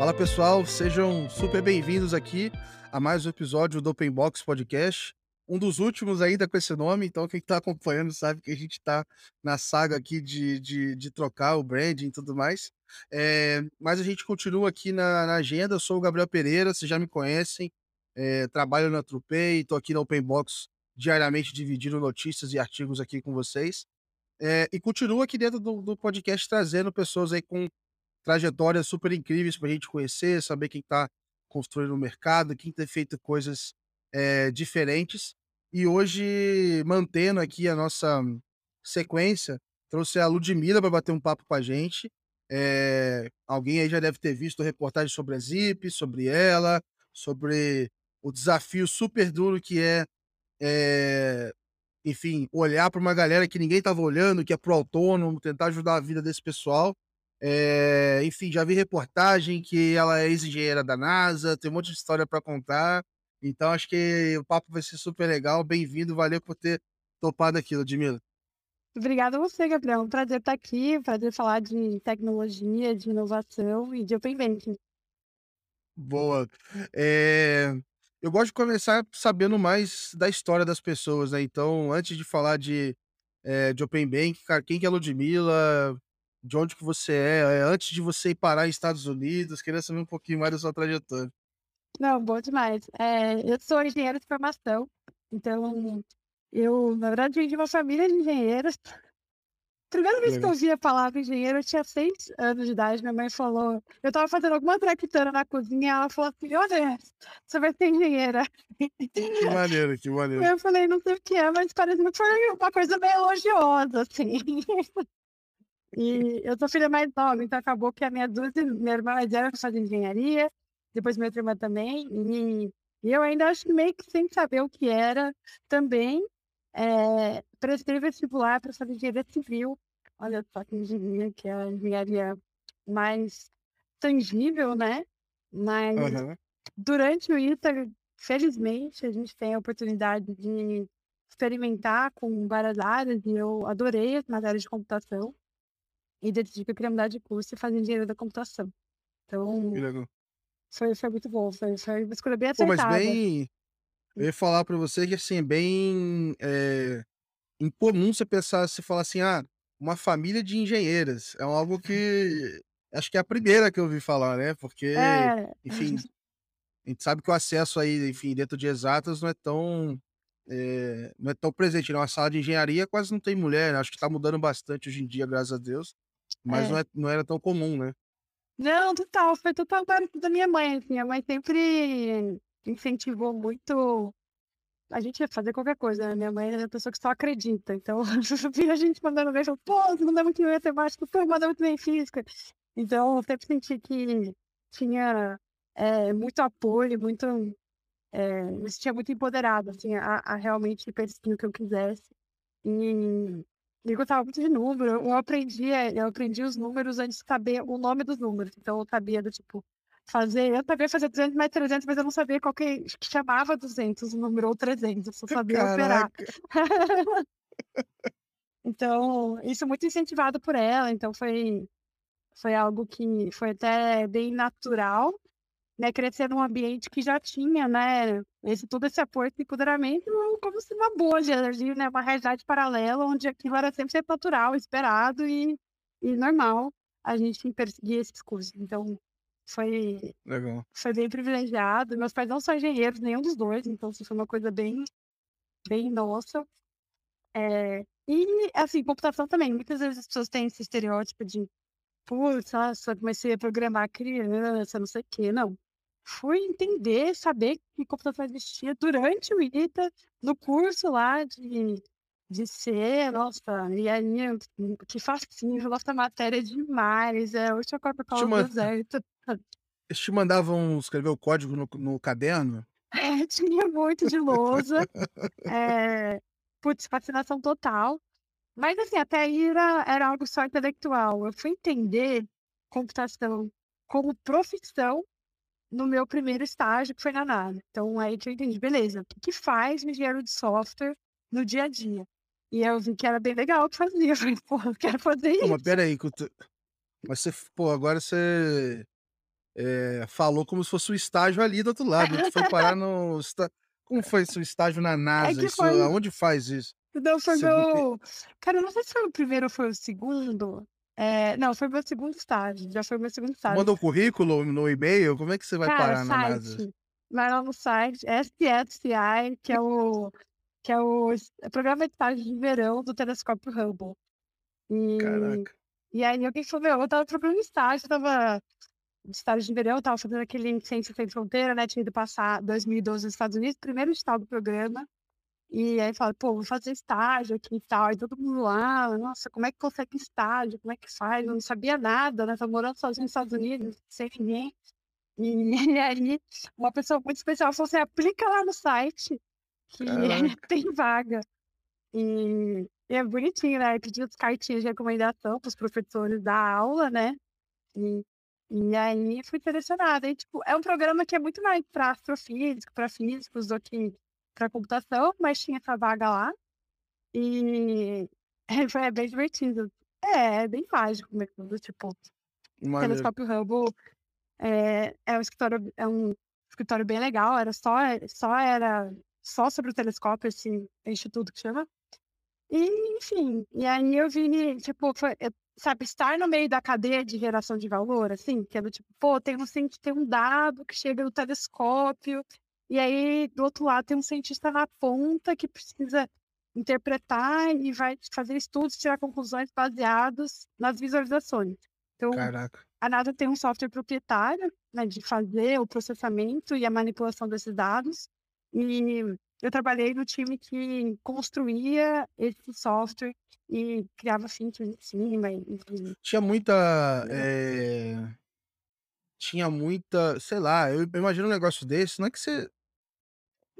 Fala pessoal, sejam super bem-vindos aqui a mais um episódio do Open Box Podcast. Um dos últimos ainda com esse nome, então quem está acompanhando sabe que a gente está na saga aqui de, de, de, trocar o branding e tudo mais. É, mas a gente continua aqui na, na, agenda. Eu sou o Gabriel Pereira, vocês já me conhecem. É, trabalho na Trupei, estou aqui na Open Box diariamente dividindo notícias e artigos aqui com vocês. É, e continuo aqui dentro do, do podcast trazendo pessoas aí com trajetórias super incríveis para a gente conhecer, saber quem está construindo o mercado, quem tem feito coisas é, diferentes. E hoje, mantendo aqui a nossa sequência, trouxe a Ludmilla para bater um papo com a gente. É, alguém aí já deve ter visto reportagem sobre a Zip, sobre ela, sobre o desafio super duro que é, é enfim, olhar para uma galera que ninguém estava olhando, que é pro autônomo, tentar ajudar a vida desse pessoal. É, enfim, já vi reportagem que ela é ex-engenheira da NASA, tem um monte de história para contar. Então, acho que o papo vai ser super legal. Bem-vindo, valeu por ter topado aqui, Ludmilla. Obrigada a você, Gabriel. Um prazer estar aqui, prazer falar de tecnologia, de inovação e de Open Banking. Boa. É... Eu gosto de começar sabendo mais da história das pessoas, né? Então, antes de falar de, é, de Open Bank, cara, quem que é a Ludmilla? De onde que você é, é, antes de você ir parar em Estados Unidos, queria saber um pouquinho mais da sua trajetória. Não, bom demais. É, eu sou engenheiro de formação, então eu, na verdade, vim de uma família de engenheiros. Primeira vez que eu ouvi a palavra engenheiro, eu tinha seis anos de idade. Minha mãe falou. Eu estava fazendo alguma traquitana na cozinha. Ela falou assim: Olha, você vai ser engenheira. Que maneiro, que maneiro. Eu falei: Não sei o que é, mas parece que foi uma coisa meio elogiosa, assim. E eu sou filha mais nova, então acabou que a minha duas, minha irmã mais velha fazer engenharia, depois minha outra irmã também, e, e, eu ainda acho meio que sem saber o que era também, é, prestei vestibular para fazer engenharia civil, olha só que engenharia, que é a engenharia mais tangível, né? Mas uhum. durante o ITA, felizmente, a gente tem a oportunidade de experimentar com várias áreas, e eu adorei as matérias de computação e decidi que eu queria mudar de curso e fazer engenharia da computação. Então, foi, foi muito bom, foi, foi uma escolha bem Pô, mas bem. Eu ia falar pra você que assim, é bem é, incomum você pensar, você falar assim, ah, uma família de engenheiras. É algo que acho que é a primeira que eu ouvi falar, né? Porque, É. enfim, a gente sabe que o acesso aí, enfim, dentro de exatas não é tão é, não é tão presente. Na né? sala de engenharia quase não tem mulher, né? acho que está mudando bastante hoje em dia, graças a Deus. Mas é. Não, é, não era tão comum, né? Não, total. Foi total da minha mãe. Assim. Minha mãe sempre incentivou muito a gente a fazer qualquer coisa. Né? Minha mãe é uma pessoa que só acredita. Então, a gente mandando bem, pô, você manda muito bem matemática, pô, manda muito bem física. Então, eu sempre senti que tinha é, muito apoio, muito. É, me sentia muito empoderada, assim, a, a realmente perseguir o que eu quisesse. E eu gostava muito de número. Eu aprendi, eh, eu aprendi os números antes de saber o nome dos números. Então eu sabia do tipo fazer, eu sabia fazer 200 mais 300, mas eu não sabia qual que, que chamava 200 o número ou 300, eu só sabia Caraca. operar. então, isso muito incentivado por ela, então foi foi algo que foi até bem natural né, crescer num ambiente que já tinha, né, esse, todo esse apoio e empoderamento como se uma bolha né, uma realidade paralela, onde aquilo era sempre natural, esperado e, e normal a gente perseguir esses cursos. Então, foi, Legal. foi bem privilegiado. Meus pais não são engenheiros, nenhum dos dois, então isso foi uma coisa bem, bem nossa. É, e, assim, computação também. Muitas vezes as pessoas têm esse estereótipo de, putz, só comecei a programar criança, não sei o quê. Não fui entender, saber que computação existia durante o ITA, no curso lá de, de ser, nossa, e aí, que fascínio, nossa matéria é demais, é hoje eu corpo do deserto. Eles te mandavam escrever o código no, no caderno? É, tinha muito de lousa. é, putz, fascinação total. Mas assim, até aí era, era algo só intelectual. Eu fui entender computação como profissão no meu primeiro estágio, que foi na NASA. Então, aí que eu entendi, beleza, o que, que faz um engenheiro de software no dia a dia? E eu vi que era bem legal o que fazia. Eu falei, pô, eu quero fazer Pô, isso. mas peraí, mas você, pô, agora você. eh, falou como se fosse o estágio ali do outro lado, tu foi parar no como foi seu estágio na É NASA? que Isso foi aonde faz isso? não, foi que meu cara, eu não sei se foi o primeiro ou foi o segundo, eh, não, foi meu segundo estágio, já foi meu segundo estágio. manda o currículo no e-mail? Como é que você vai Cara, parar na NASA? site, vai lá no site SSCI, que é o que é o es programa de estágio de verão do telescópio Hubble. E Caraca. e aí alguém falou: "Meu, eu estava procurando estágio, estava de estágio de verão, estava fazendo aquele Ciência Sem Fronteira, né, tinha ido passar 2012 nos Estados Unidos, primeiro estado do programa, e aí fala: "Pô, vou fazer estágio aqui e tal", aí todo mundo lá: "Nossa, como é que consegue estágio? Como é que faz?", eu não sabia nada, né, estava morando sozinha nos Estados Unidos, sem ninguém. E aí uma pessoa muito especial falou assim: "Aplica lá no site, que Caraca. tem vaga". E e é bonitinho, né, pediu as cartinhas de recomendação para os professores da aula, né, e e aí fui selecionada. E, tipo, é um programa que é muito mais pra astrofísico, pra físicos do que pra computação, mas tinha essa vaga lá, e é foi é bem divertido. É, é bem mágico mesmo, tipo, Maneiro. telescópio Hubble, eh, é um escritório é um escritório bem legal, era só só era só sobre o telescópio, esse instituto que chama. E, enfim, e aí eu vi, tipo, foi eu sabe, estar no meio da cadeia de geração de valor, assim, que é do tipo, pô, tem um tem um dado que chega no telescópio, e aí do outro lado tem um cientista na ponta que precisa interpretar e vai fazer estudos, tirar conclusões baseados nas visualizações. Então, Caraca. a NASA tem um software proprietário, né, de fazer o processamento e a manipulação desses dados, e eu trabalhei no time que construía esse software e criava features em cima, e. Tinha muita, eh tinha muita, sei lá, eu imagino um negócio desse, não é que você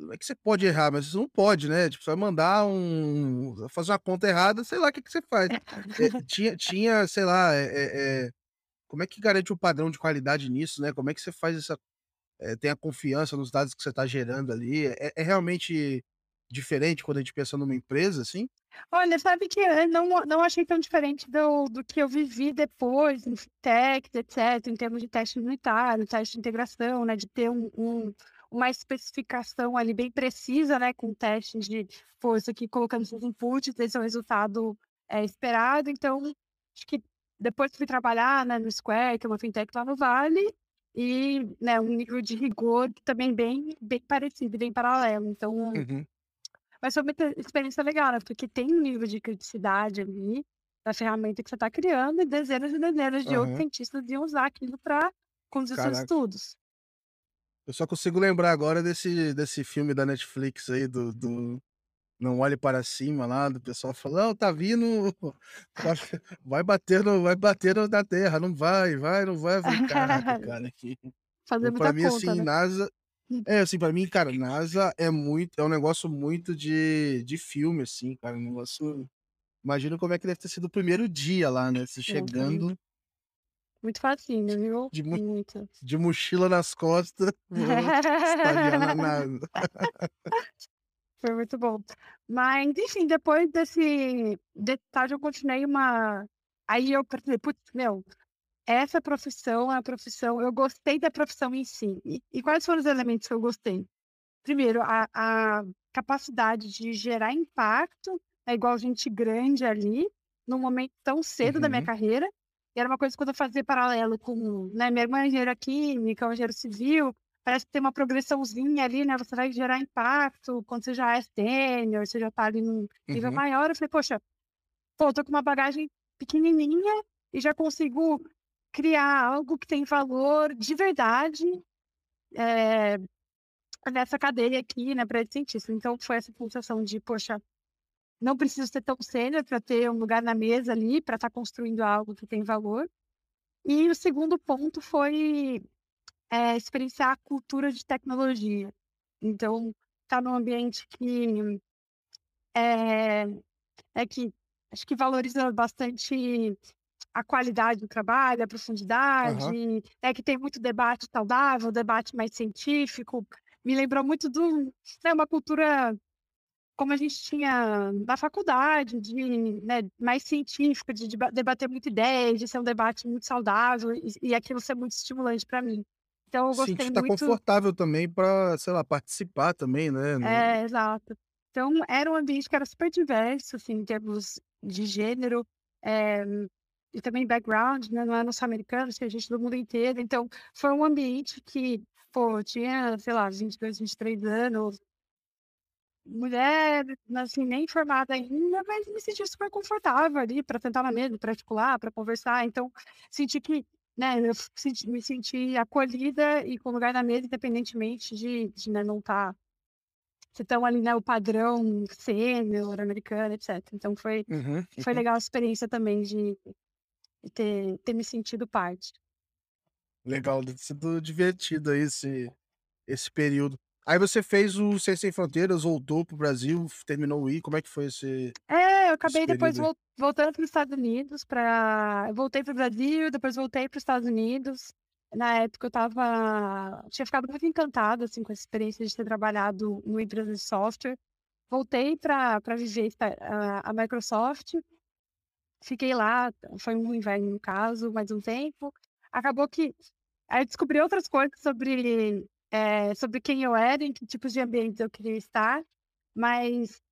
não é que você pode errar, mas você não pode, né, tipo, você vai mandar um fazer uma conta errada, sei lá o que que você faz. Eh, tinha tinha, sei lá, eh eh eh, como é que garante um padrão de qualidade nisso, né, como é que você faz essa eh, tem a confiança nos dados que você tá gerando ali, é é realmente diferente quando a gente pensa numa empresa, assim? Olha, sabe que eu não não achei tão diferente do do que eu vivi depois em fintechs, etc, em termos de teste unitário, teste de integração, né, de ter um um uma especificação ali bem precisa, né, com testes de, isso aqui colocando esses inputs, esse é o resultado, eh, esperado. Então, acho que depois que fui trabalhar, né, no Square, que é uma fintech lá no Vale, e, né, um nível de rigor também bem bem parecido, bem paralelo. Então Uhum. mas foi uma ex experiência legal, né, porque tem um nível de criticidade ali, da ferramenta que você tá criando, e dezenas e dezenas de outros Aham. cientistas iam usar aquilo pra conduzir seus Caraca. estudos. Eu só consigo lembrar agora desse desse filme da Netflix aí do do Não Olhe Para Cima lá, do pessoal falando: "Não, tá vindo vai bater no vai bater na terra, não vai, vai, não vai", falei: "Caraca, cara, que" pra mim, conta, assim, né. NASA Hum. é, assim, pra mim, cara, NASA é muito é um negócio muito de de filme, assim, cara, um negócio imagino como é que deve ter sido o primeiro dia lá, né, você chegando muito facinho, viu, de mo muito. de mochila nas costas. Foi muito bom. Mas, enfim, depois desse desse estágio eu continuei uma aí eu percebi: "Putz, meu, essa profissão é a profissão" eu gostei da profissão em si. E e quais foram os elementos que eu gostei? Primeiro, a a capacidade de gerar impacto, é igual gente grande ali, num momento tão cedo da minha Uhum. carreira, e era uma coisa quando eu fazia paralelo com, né, minha irmã é engenheira química, eu engenheiro civil, parece que tem uma progressãozinha ali, né, você vai gerar impacto quando você já é sênior, você já tá ali num nível Uhum. maior, eu falei: "Poxa, pô, tô com uma bagagem pequenininha e já consigo criar algo que tem valor de verdade, eh, nessa cadeia aqui, né, esse cientista". Então foi essa sensação de: "Poxa, não preciso ser tão sênior pra ter um lugar na mesa ali, pra estar construindo algo que tem valor". E o segundo ponto foi, eh, experienciar a cultura de tecnologia. Então, estar num ambiente que, eh, é que acho que valoriza bastante a qualidade do trabalho, a profundidade, né, que tem muito debate saudável, debate mais científico. Me lembrou muito do né, uma cultura como a gente tinha na faculdade, de, né, mais científico, de debater muita ideia, de ser um debate muito saudável e, e aquilo ser muito estimulante para mim. Então eu Sim, gostei que tá muito. confortável também para, sei lá, participar também, né? É, exato. Então era um ambiente que era super diverso, assim, em termos de gênero, é, e também background, né? Não é só americanos, tinha gente do mundo inteiro. Então foi um ambiente que, pô, tinha, sei lá, 22, 23 anos, mulher, assim, nem formada ainda, mas me senti super confortável ali para tentar na mesa, para articular, para conversar. Então, senti que, né, eu senti, me senti acolhida e com lugar na mesa, independentemente de, de né, não estar. Tá, se estão ali, né, o padrão sênior, americano, etc. Então, foi, Uhum, foi uhum. legal a experiência também de, de ter, ter me sentido parte. Legal, deve ter sido divertido aí esse, esse período. Aí você fez o Ciência Sem Fronteiras, voltou pro Brasil, terminou o I, como é que foi esse, É, eu acabei depois vol voltando para os Estados Unidos para eu voltei para o Brasil, depois voltei para os Estados Unidos. Na época eu estava tinha ficado muito encantada, assim, com a experiência de ter trabalhado no empresa de software. Voltei para viver a a Microsoft, fiquei lá, foi um inverno no caso, mais um tempo. Acabou que aí descobri outras coisas sobre, eh, sobre quem eu era, em que tipos de ambientes eu queria estar, mas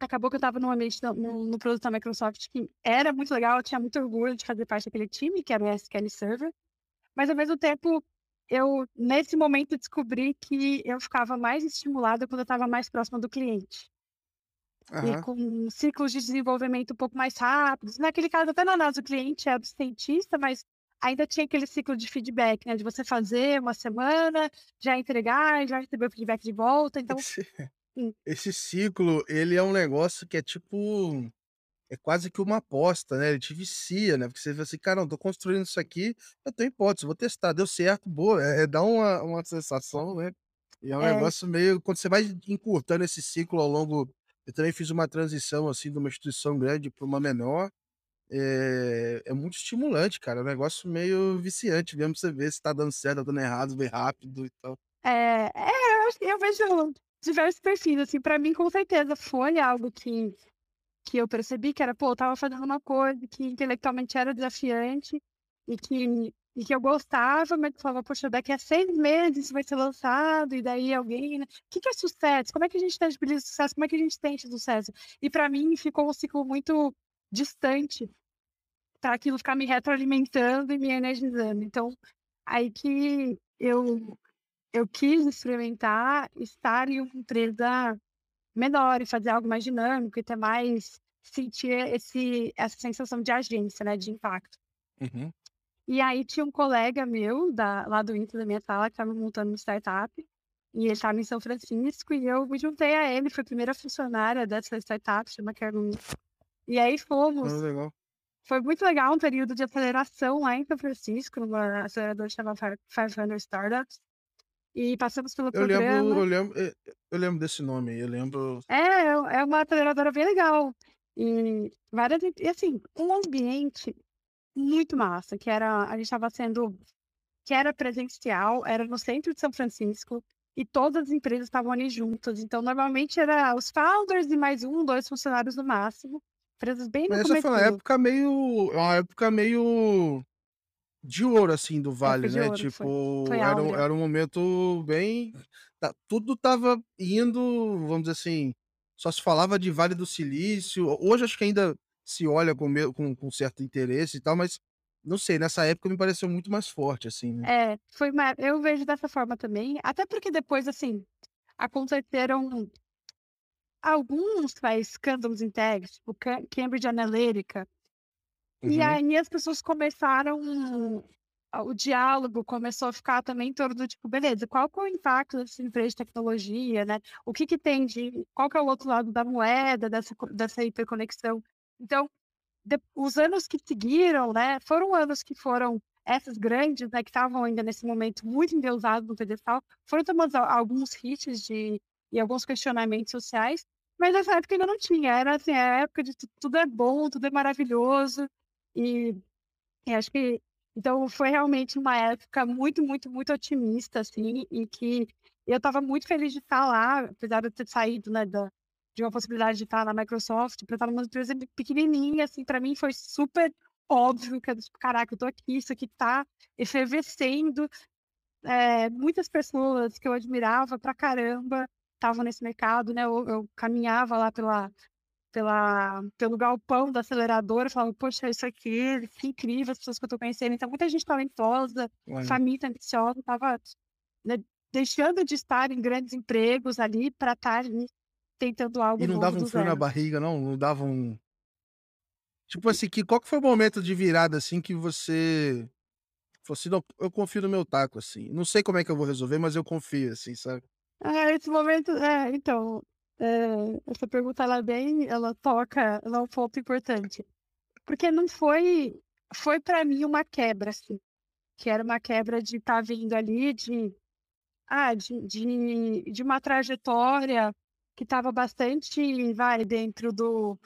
acabou que eu estava num ambiente no no produto da Microsoft que era muito legal, eu tinha muito orgulho de fazer parte daquele time, que era o SQL Server, mas ao mesmo tempo, eu nesse momento descobri que eu ficava mais estimulada quando eu estava mais próxima do cliente. E Aham. com ciclos de desenvolvimento um pouco mais rápidos. Naquele caso, até na análise, o cliente era o cientista, mas ainda tinha aquele ciclo de feedback, né? De você fazer uma semana, já entregar, já receber o feedback de volta. Então, Esse, hum, esse ciclo, ele é um negócio que é tipo, é quase que uma aposta, né? Ele te vicia, né? Porque você fala assim, cara, não, tô construindo isso aqui, eu tenho hipótese, vou testar, deu certo, boa, é, é dá uma, uma sensação, né? E é um é, negócio meio, quando você vai encurtando esse ciclo ao longo, eu também fiz uma transição, assim, de uma instituição grande para uma menor, é, é muito estimulante, cara, é um negócio meio viciante mesmo, você ver se tá dando certo, tá dando errado, ver rápido e tal. é, é, eu, que eu vejo diversos perfis, assim, para mim, com certeza, foi algo que, que eu percebi que era, pô, eu tava fazendo uma coisa que intelectualmente era desafiante e que, e que eu gostava, mas eu falava, poxa, daqui a seis meses isso vai ser lançado, e daí alguém, né? O que, que é sucesso? Como é que a gente tangibiliza sucesso? Como é que a gente sente sucesso? E para mim ficou um ciclo muito distante para aquilo ficar me retroalimentando e me energizando. Então, aí que eu, eu quis experimentar estar em uma empresa menor e fazer algo mais dinâmico e ter mais sentir esse essa sensação de agência, né, de impacto. Uhum. E aí tinha um colega meu da lá do Inter da minha sala que estava montando uma startup, e ele estava em São Francisco e eu me juntei a ele, fui a primeira funcionária dessa startup, chama Carolina. E aí Ah, fomos legal. Foi muito legal um período de aceleração lá em São Francisco, numa aceleradora chamada Fi 500 Startups, e passamos pelo Eu lembro, eu programa. lembro, eh, eu lembro desse nome aí, eu lembro. É, é uma aceleradora bem legal. E várias e assim, um ambiente muito massa, que era a gente estava sendo que era presencial, era no centro de São Francisco, e todas as empresas estavam ali juntas. Então, normalmente era os founders e mais um, 2 funcionários no máximo, bem no Mas essa foi uma época meio, uma época meio de ouro assim do Vale, né? ouro, foi foi Tipo, era um, era um momento bem, tá- tudo tava indo, vamos dizer assim, só se falava de Vale do Silício. Hoje acho que ainda se olha com, com, com certo interesse e tal, mas não sei, nessa época me pareceu muito mais forte, assim, né? É, foi uma eu vejo dessa forma também, até porque depois, assim, aconteceram alguns, vai, escândalos internos, tipo Ca Cambridge Analytica, e Uhum. aí as pessoas começaram o diálogo começou a ficar também em torno do tipo: "Beleza, qual que é o impacto dessa empresa de tecnologia, né, o que que tem de qual que é o outro lado da moeda dessa dessa hiperconexão?". Então, de os anos que seguiram, né, foram anos que foram essas grandes, né, que estavam ainda nesse momento muito endeusados no pedestal, foram tomando alguns hits de e alguns questionamentos sociais, mas nessa época ainda não tinha, era assim, a época de tu tudo é bom, tudo é maravilhoso, e e acho que então foi realmente uma época muito, muito, muito otimista, assim, e que eu estava muito feliz de estar lá, apesar de ter saído, né, da de uma possibilidade de estar na Microsoft, para estar numa empresa pequenininha, assim, para mim foi super óbvio que, tipo, caraca, eu tô aqui, isso aqui tá efervescendo. É, muitas pessoas que eu admirava pra caramba estavam nesse mercado, né? Eu, eu, caminhava lá pela, pela, pelo galpão da aceleradora, falava, poxa, isso aqui, que incrível, as pessoas que eu tô conhecendo. Então, muita gente talentosa, Olha. família ambiciosa, tava né, deixando de estar em grandes empregos ali para estar tentando algo E não dava um frio na barriga, não? Não dava um. Tipo assim, que, qual que foi o momento de virada, assim, que você. Falou assim, não, eu confio no meu taco, assim. Não sei como é que eu vou resolver, mas eu confio, assim, sabe? Ah, esse momento, é, então, é, essa pergunta, ela é bem, ela toca, ela é um ponto importante. Porque não foi, foi para mim uma quebra, assim. Que era uma quebra de estar tá vindo ali, de, ah, de, de, de uma trajetória que estava bastante, vai, dentro do,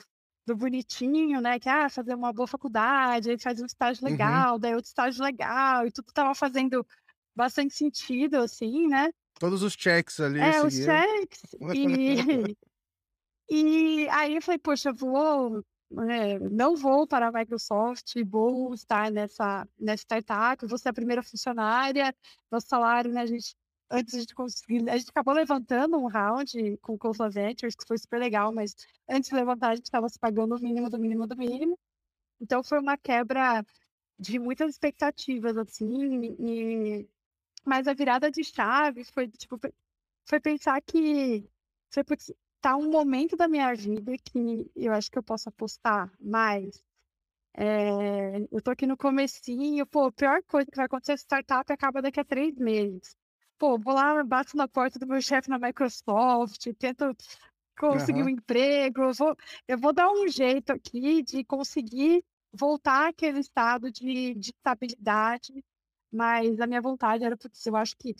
do bonitinho, né? Que, ah, fazer uma boa faculdade, aí faz um estágio uhum. legal, uhum. daí outro estágio legal, e tudo estava fazendo bastante sentido, assim, né? Todos os checks ali. É, os checks. E, e aí eu falei, poxa, vou, é, não vou para a Microsoft, vou estar nessa, nessa startup, vou ser a primeira funcionária, nosso salário, né, a gente antes de conseguir. A gente acabou levantando um round com o Coastal Ventures, que foi super legal, mas antes de levantar, a gente estava se pagando o mínimo do mínimo do mínimo. Então foi uma quebra de muitas expectativas, assim, e... mas a virada de chave foi, tipo, foi pensar que foi tá um momento da minha vida que eu acho que eu posso apostar mais. É, eu tô aqui no comecinho, pô, a pior coisa que vai acontecer é startup acaba daqui a três meses pô, vou lá, bato na porta do meu chefe na Microsoft, tento conseguir uhum. um emprego, eu vou, eu vou dar um jeito aqui de conseguir voltar àquele estado de, de estabilidade, mas a minha vontade era porque eu acho que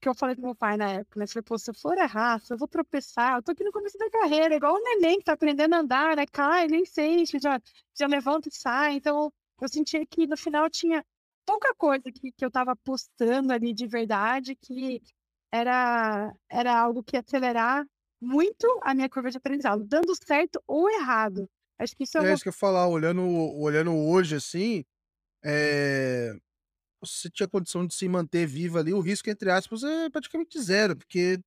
que eu falei pro meu pai na época, né? Falei, pô, se eu for errar, se eu vou tropeçar, eu tô aqui no começo da carreira, igual o neném que tá aprendendo a andar, né? Cai, nem sei, já, já levanta e sai. Então, eu sentia que no final tinha pouca coisa que, que eu estava postando ali de verdade que era, era algo que ia acelerar muito a minha curva de aprendizado, dando certo ou errado. Acho que isso é, é uma... isso que eu falar, olhando, olhando hoje assim, é... você tinha condição de se manter viva ali, o risco, entre aspas, é praticamente zero, porque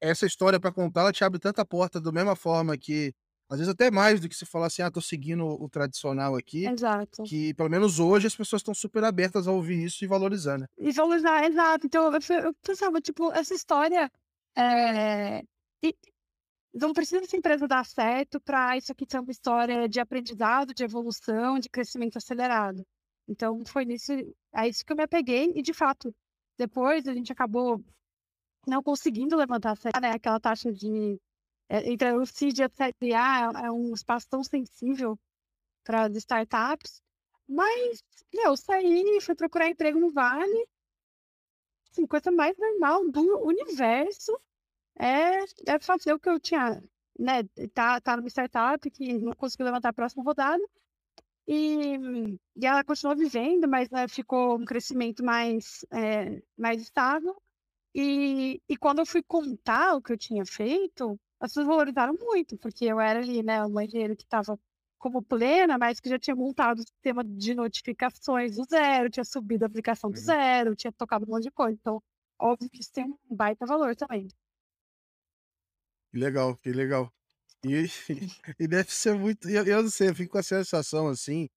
essa história para contar, ela te abre tanta porta da mesma forma que às vezes até mais do que se falar assim, ah, tô seguindo o tradicional aqui. Exato. Que pelo menos hoje as pessoas estão super abertas a ouvir isso e valorizar, né? E valorizar, exato. Então eu, pensava, tipo, essa história. É... E não precisa essa empresa dar certo para isso aqui ser uma história de aprendizado, de evolução, de crescimento acelerado. Então foi nisso, é isso que eu me apeguei e de fato, depois a gente acabou não conseguindo levantar né, aquela taxa de é, entre o CID e a CDA é um espaço tão sensível para as startups, mas eu saí, fui procurar emprego no Vale, assim, coisa mais normal do universo é, é fazer o que eu tinha, né, tá, tá numa startup que não conseguiu levantar a próxima rodada, e, e ela continuou vivendo, mas né, ficou um crescimento mais, é, mais estável, e, e quando eu fui contar o que eu tinha feito, as pessoas valorizaram muito, porque eu era ali, né, uma engenheira que estava como plena, mas que já tinha montado o sistema de notificações do zero, tinha subido a aplicação do uhum. zero, tinha tocado um monte de coisa. Então, óbvio que isso tem um baita valor também. Que legal, que legal. E, e deve ser muito. Eu, eu não sei, eu fico com a sensação assim,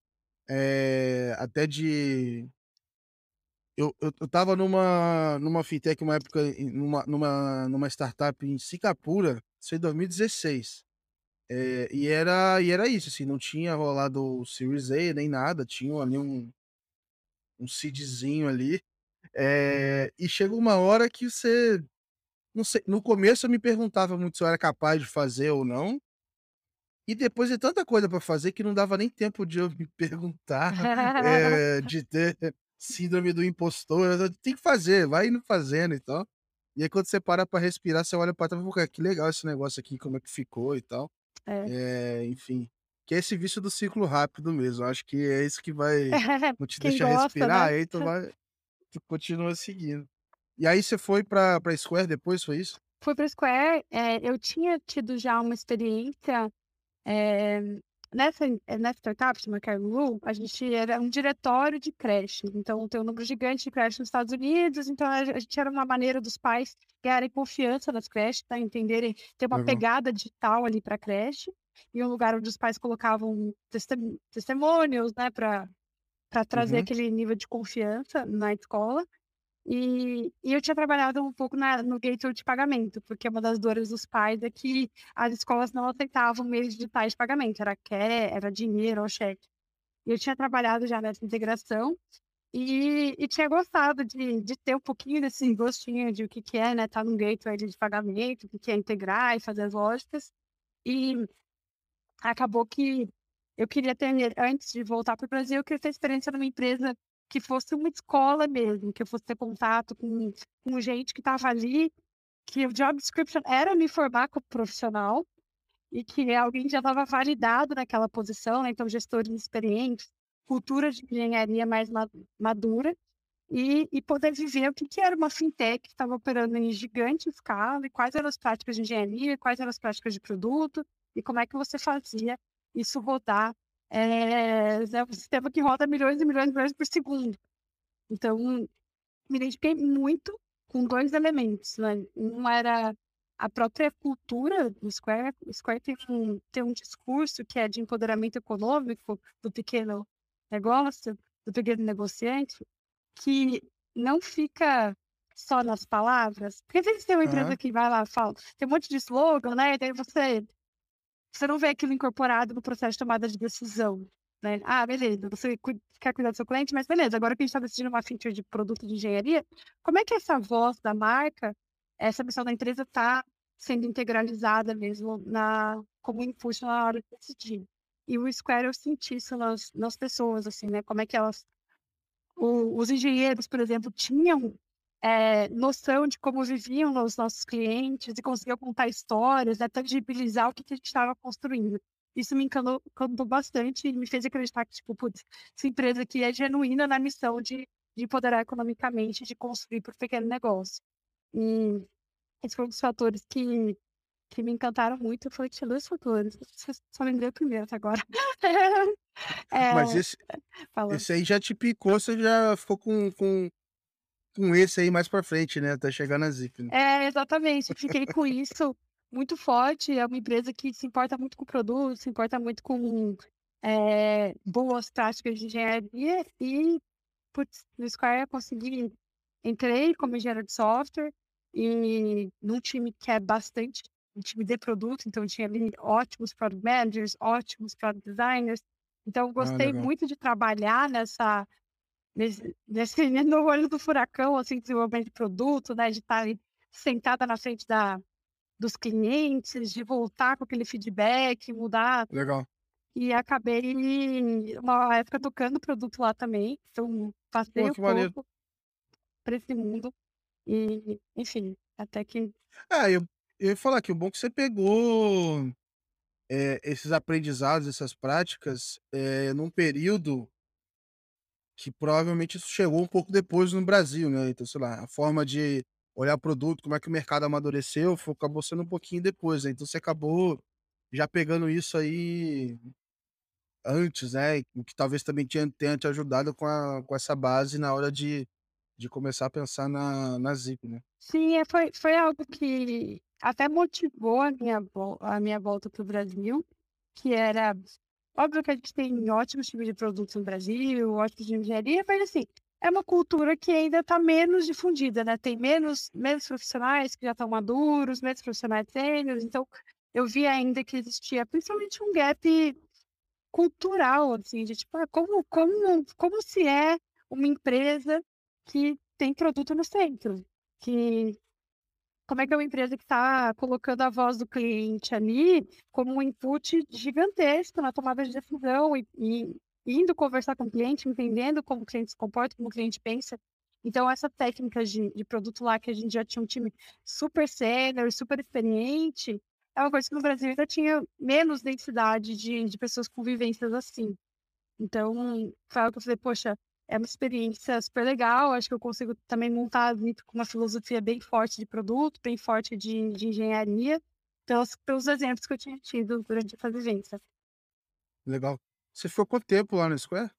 é, até de. Eu, eu, eu tava numa, numa fintech, uma época, numa, numa, numa startup em Singapura, isso em 2016. É, e, era, e era isso, assim, não tinha rolado o Series A nem nada, tinha ali um, um seedzinho ali. É, e chega uma hora que você. Não sei, no começo eu me perguntava muito se eu era capaz de fazer ou não. E depois de tanta coisa para fazer que não dava nem tempo de eu me perguntar, é, de ter síndrome do impostor. Tenho que fazer, vai indo fazendo e tal. E aí, quando você para pra respirar, você olha pra trás e fala, que legal esse negócio aqui, como é que ficou e tal. É. É, enfim. Que é esse vício do ciclo rápido mesmo. Acho que é isso que vai. Não te Quem deixa gosta, respirar, né? aí tu vai. Tu continua seguindo. E aí você foi pra Square depois, foi isso? fui para Square, é, eu tinha tido já uma experiência é, nessa, nessa startup, chama Carlu, a gente era um diretório de creche. Então, tem um número gigante de creches nos Estados Unidos. Então, a gente era uma maneira dos pais ganharem confiança nas creches, tá? entenderem, ter uma pegada digital ali para a creche. E um lugar onde os pais colocavam testemunhos, né, para trazer uhum. aquele nível de confiança na escola. E, e, eu tinha trabalhado um pouco na, no gateway de pagamento, porque uma das dores dos pais é que as escolas não aceitavam meios digitais de pagamento, era cash, era dinheiro ou cheque. E eu tinha trabalhado já nessa integração e, e tinha gostado de, de, ter um pouquinho desse gostinho de o que, que é, né, estar tá no gateway de pagamento, o que, que é integrar e fazer as lógicas. E acabou que eu queria ter, antes de voltar para o Brasil, eu queria ter experiência numa empresa que fosse uma escola mesmo, que eu fosse ter contato com, com gente que estava ali, que o job description era me formar como profissional e que alguém já estava validado naquela posição, né? então gestores experientes, cultura de engenharia mais madura e, e poder viver o que, que era uma fintech que estava operando em gigante escala e quais eram as práticas de engenharia, quais eram as práticas de produto e como é que você fazia isso rodar é, é um sistema que roda milhões e milhões e milhões por segundo. Então, me identifiquei muito com dois elementos. Né? Um era a própria cultura do Square. O Square tem um, tem um discurso que é de empoderamento econômico do pequeno negócio, do pequeno negociante, que não fica só nas palavras. Porque às vezes tem uma empresa uhum. que vai lá e fala, tem um monte de slogan, né? E daí você você não vê aquilo incorporado no processo de tomada de decisão. Né? Ah, beleza, você quer cuidar do seu cliente, mas beleza, agora que a gente está decidindo uma feature de produto de engenharia, como é que essa voz da marca, essa missão da empresa está sendo integralizada mesmo na, como input na hora de decidir? E o Square eu senti isso nas, nas pessoas, assim, né? Como é que elas. O, os engenheiros, por exemplo, tinham é, noção de como viviam os nossos clientes e conseguiam contar histórias, né, tangibilizar o que, que a gente estava construindo. Isso me encantou, encantou, bastante e me fez acreditar que, tipo, putz, essa empresa aqui é genuína na missão de, de empoderar economicamente, de construir para o pequeno negócio. E esses foram os fatores que, que me encantaram muito. Eu falei que tinha dois fatores, só lembrei o primeiro até agora. é, Mas esse, esse aí já te picou, você já ficou com, com com esse aí mais pra frente, né? Até chegar na Zip. Né? É, exatamente. Fiquei com isso muito forte. É uma empresa que se importa muito com o produto, se importa muito com é, boas práticas de engenharia. E, putz, no Square eu consegui. Entrei como engenheiro de software e num time que é bastante um time de produto, então tinha ali ótimos product managers, ótimos product designers. Então, ah, gostei ah, muito de trabalhar nessa nesse, no olho do furacão, assim, desenvolvimento de produto, né? De estar sentada na frente da, dos clientes, de voltar com aquele feedback, mudar. Legal. E acabei, uma época, tocando produto lá também. Então, passei Pô, um pouco para esse mundo. E, enfim, até que. É, eu, eu ia falar que o bom é que você pegou é, esses aprendizados, essas práticas, é, num período que provavelmente isso chegou um pouco depois no Brasil, né? Então, sei lá, a forma de olhar produto, como é que o mercado amadureceu, foi, acabou sendo um pouquinho depois, né? Então você acabou já pegando isso aí antes, né? O que talvez também tenha, tenha te ajudado com, a, com essa base na hora de, de começar a pensar na, na Zip, né? Sim, é, foi, foi algo que até motivou a minha, a minha volta para o Brasil, que era Óbvio que a gente tem ótimos tipos de produtos no Brasil, ótimos de engenharia, mas assim, é uma cultura que ainda está menos difundida, né? Tem menos, menos profissionais que já estão maduros, menos profissionais sêniores, então eu vi ainda que existia principalmente um gap cultural, assim, de tipo, ah, como, como, como se é uma empresa que tem produto no centro, que como é que é uma empresa que está colocando a voz do cliente ali como um input gigantesco na tomada de decisão e, e indo conversar com o cliente, entendendo como o cliente se comporta, como o cliente pensa. Então, essa técnica de, de produto lá, que a gente já tinha um time super sênior, super experiente, é uma coisa que no Brasil ainda tinha menos densidade de, de pessoas com vivências assim. Então, foi algo que eu falei, poxa, é uma experiência super legal. Acho que eu consigo também montar a com uma filosofia bem forte de produto, bem forte de, de engenharia, pelos, pelos exemplos que eu tinha tido durante essa vivência. Legal. Você ficou quanto tempo lá no Square?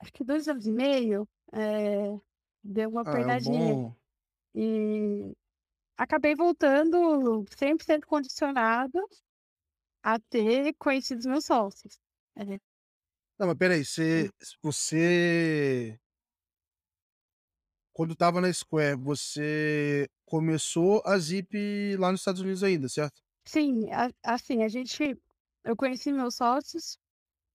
Acho que dois anos e meio. É, deu uma Ah, é um pernadinha. bom. E acabei voltando 100% condicionada a ter conhecido os meus sócios. É. Não, mas peraí, Hum. você, você, quando estava na Square, você começou a Zip lá nos Estados Unidos ainda, certo? Sim, a- assim, a gente. Eu conheci meus sócios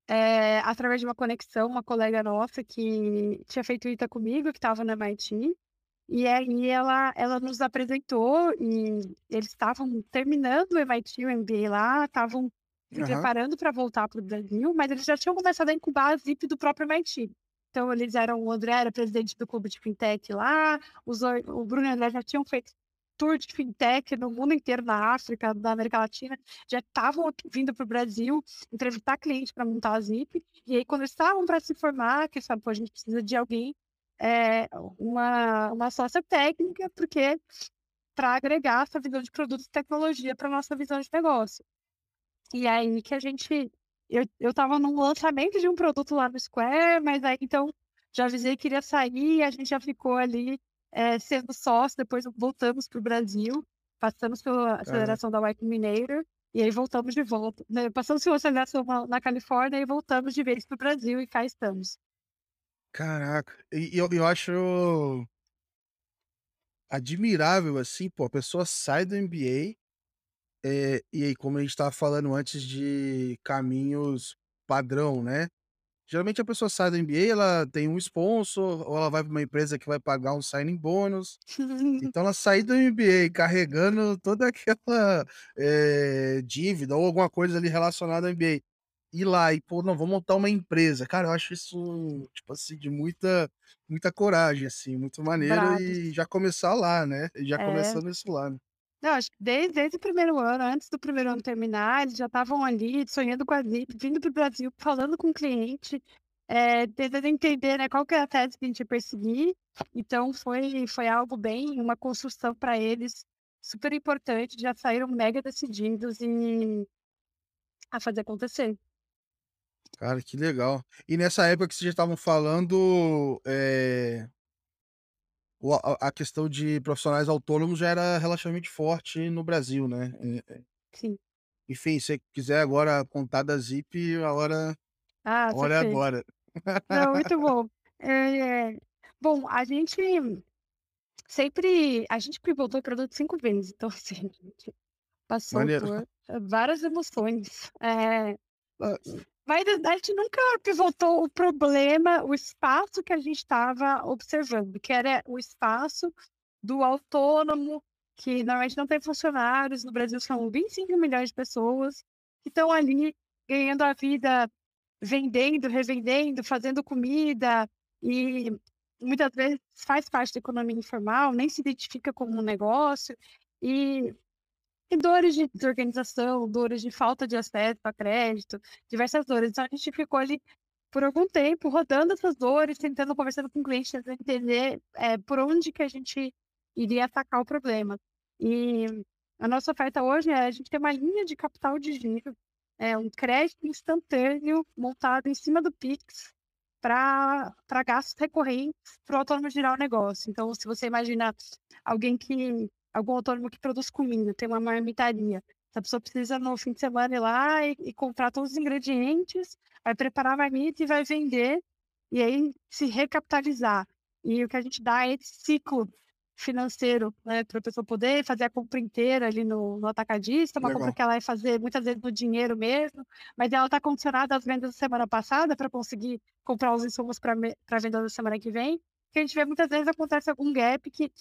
eh, através de uma conexão, uma colega nossa que tinha feito ITA comigo, que estava na MIT. E aí ela, ela nos apresentou e eles estavam terminando o MIT, o MBA lá, estavam se Aham. preparando para voltar para o Brasil, mas eles já tinham começado a incubar a Zip do próprio MIT. Então eles eram, o André era presidente do clube de fintech lá, os, o Bruno e o André já tinham feito tour de fintech no mundo inteiro, na África, na América Latina, já estavam vindo para o Brasil entrevistar cliente para montar a Zip. E aí, quando eles estavam para se formar, que sabe, pô, a gente precisa de alguém, é, uma, uma sócia técnica, porque para agregar essa visão de produto e tecnologia para nossa visão de negócio. E aí que a gente. Eu, eu tava num lançamento de um produto lá no Square, mas aí então já avisei que iria sair, a gente já ficou ali eh, sendo sócio, depois voltamos para o Brasil, passamos pela aceleração da Y Combinator, e aí voltamos de volta. né, Passamos pela aceleração na, Califórnia e voltamos de vez para o Brasil e cá estamos. Caraca, e e eu, eu acho admirável, assim, pô, a pessoa sai do MBA, é, e aí, como a gente estava falando antes de caminhos padrão, né? Geralmente a pessoa sai do MBA, ela tem um sponsor, ou ela vai para uma empresa que vai pagar um signing bônus. Então ela sair do MBA carregando toda aquela eh, dívida ou alguma coisa ali relacionada ao MBA. Ir lá e, pô, não, vou montar uma empresa. Cara, eu acho isso, tipo assim, de muita, muita coragem, assim, muito maneiro. Bravos. E já começar lá, né? Já É. começando isso lá. né? Não, acho que desde, desde o primeiro ano, antes do primeiro ano terminar, eles já estavam ali sonhando com a Zip, vindo para o Brasil, falando com o cliente, eh, tentando entender, né, qual que é a tese que a gente ia perseguir. Então foi, foi algo bem, uma construção para eles super importante, já saíram mega decididos e a fazer acontecer. Cara, que legal. E nessa época que vocês já estavam falando, eh, o- a, questão de profissionais autônomos já era relativamente forte no Brasil, né? Eh, eh, Sim. Enfim, se você quiser agora contar da Zip, a hora, Ah, a hora é agora. Não, muito bom. É, bom, a gente sempre, a gente pivotou o produto cinco vezes, então assim, a gente passou Maneiro. por várias emoções. É, Ah, mas a gente nunca pivotou o problema, o espaço que a gente estava observando, que era o espaço do autônomo, que normalmente não tem funcionários, no Brasil são 25 milhões de pessoas que estão ali ganhando a vida vendendo, revendendo, fazendo comida e muitas vezes faz parte da economia informal, nem se identifica como um negócio e, e dores de desorganização, dores de falta de acesso a crédito, diversas dores. Então a gente ficou ali por algum tempo rodando essas dores, tentando conversando com o cliente, tentando entender eh, por onde que a gente iria atacar o problema. E a nossa oferta hoje é a gente tem uma linha de capital de giro é um crédito instantâneo montado em cima do Pix para gastos recorrentes para o autônomo girar o negócio. Então, se você imagina alguém que, algum autônomo que produz comida, tem uma marmitaria, essa pessoa precisa no fim de semana ir lá e, e comprar todos os ingredientes, vai preparar a marmita e vai vender, e aí se recapitalizar. E o que a gente dá é esse ciclo financeiro, né, para a pessoa poder fazer a compra inteira ali no, no atacadista, uma compra Legal. que ela vai fazer muitas vezes no dinheiro mesmo, mas ela está condicionada às vendas da semana passada para conseguir comprar os insumos para a venda da semana que vem. Que a gente vê muitas vezes acontece algum gap que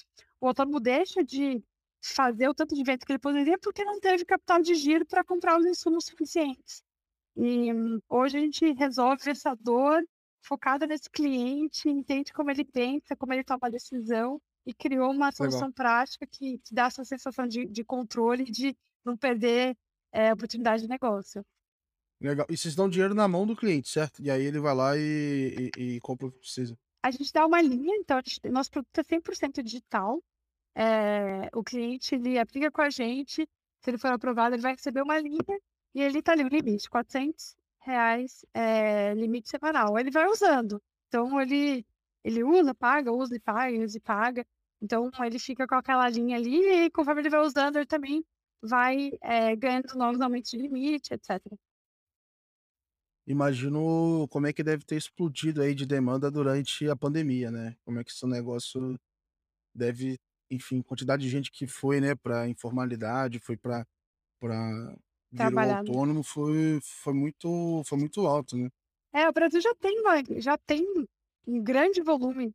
o autônomo deixa de fazer o tanto de venda que ele poderia porque não teve capital de giro para comprar os insumos suficientes. E hoje a gente resolve essa dor focada nesse cliente, entende como ele pensa, como ele toma a decisão e criou uma solução prática que, que dá essa sensação de, de controle de não perder é, oportunidade de negócio. Legal. E vocês dão dinheiro na mão do cliente, certo? E aí ele vai lá e, e- e compra o que precisa. A gente dá uma linha, então gente, nosso produto é 100% digital. É, o cliente ele aplica com a gente, se ele for aprovado, ele vai receber uma linha e ele está ali o limite, 400 reais é, limite semanal. Ele vai usando. Então ele, ele usa, paga, usa e paga, usa e paga. Então ele fica com aquela linha ali e conforme ele vai usando, ele também vai é, ganhando novos aumentos de limite, etc. Imagino como é que deve ter explodido aí de demanda durante a pandemia, né? Como é que esse negócio deve, enfim, quantidade de gente que foi, né, para informalidade, foi para para virou Trabalhado. autônomo, foi foi muito foi muito alto, né? É, o Brasil já tem, uma, já tem um grande volume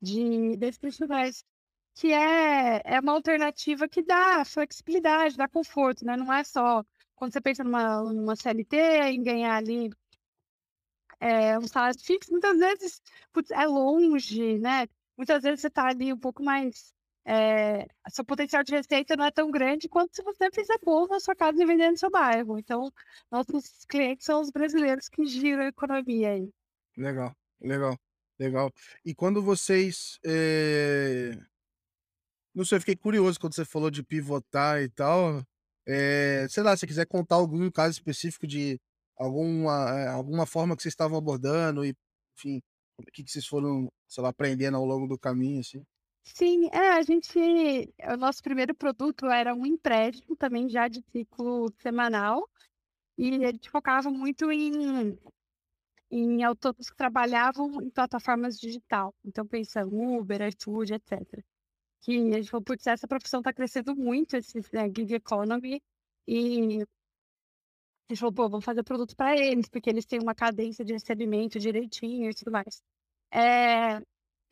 de desses profissionais, que é, é uma alternativa que dá flexibilidade, dá conforto, né? Não é só quando você pensa numa, numa CLT, em ganhar ali é, um salário fixo, muitas vezes putz, é longe, né? Muitas vezes você está ali um pouco mais. É, seu potencial de receita não é tão grande quanto se você fizer bolo na sua casa e vender no seu bairro. Então, nossos clientes são os brasileiros que giram a economia aí. Legal, legal, legal. E quando vocês. É... Não sei, eu fiquei curioso quando você falou de pivotar e tal. É... Sei lá, se quiser contar algum caso específico de alguma, é, alguma forma que vocês estavam abordando e, enfim, o que, que vocês foram, sei lá, aprendendo ao longo do caminho, assim. Sim, é, a gente. O nosso primeiro produto era um empréstimo também já de ciclo semanal. E a gente focava muito em, em autônomos que trabalhavam em plataformas digital. Então, pensa Uber, iFood, etc. Que a gente falou, putz, essa profissão está crescendo muito, esse né, gig economy. E gente falou, pô, vamos fazer produto para eles, porque eles têm uma cadência de recebimento direitinho e tudo mais. É...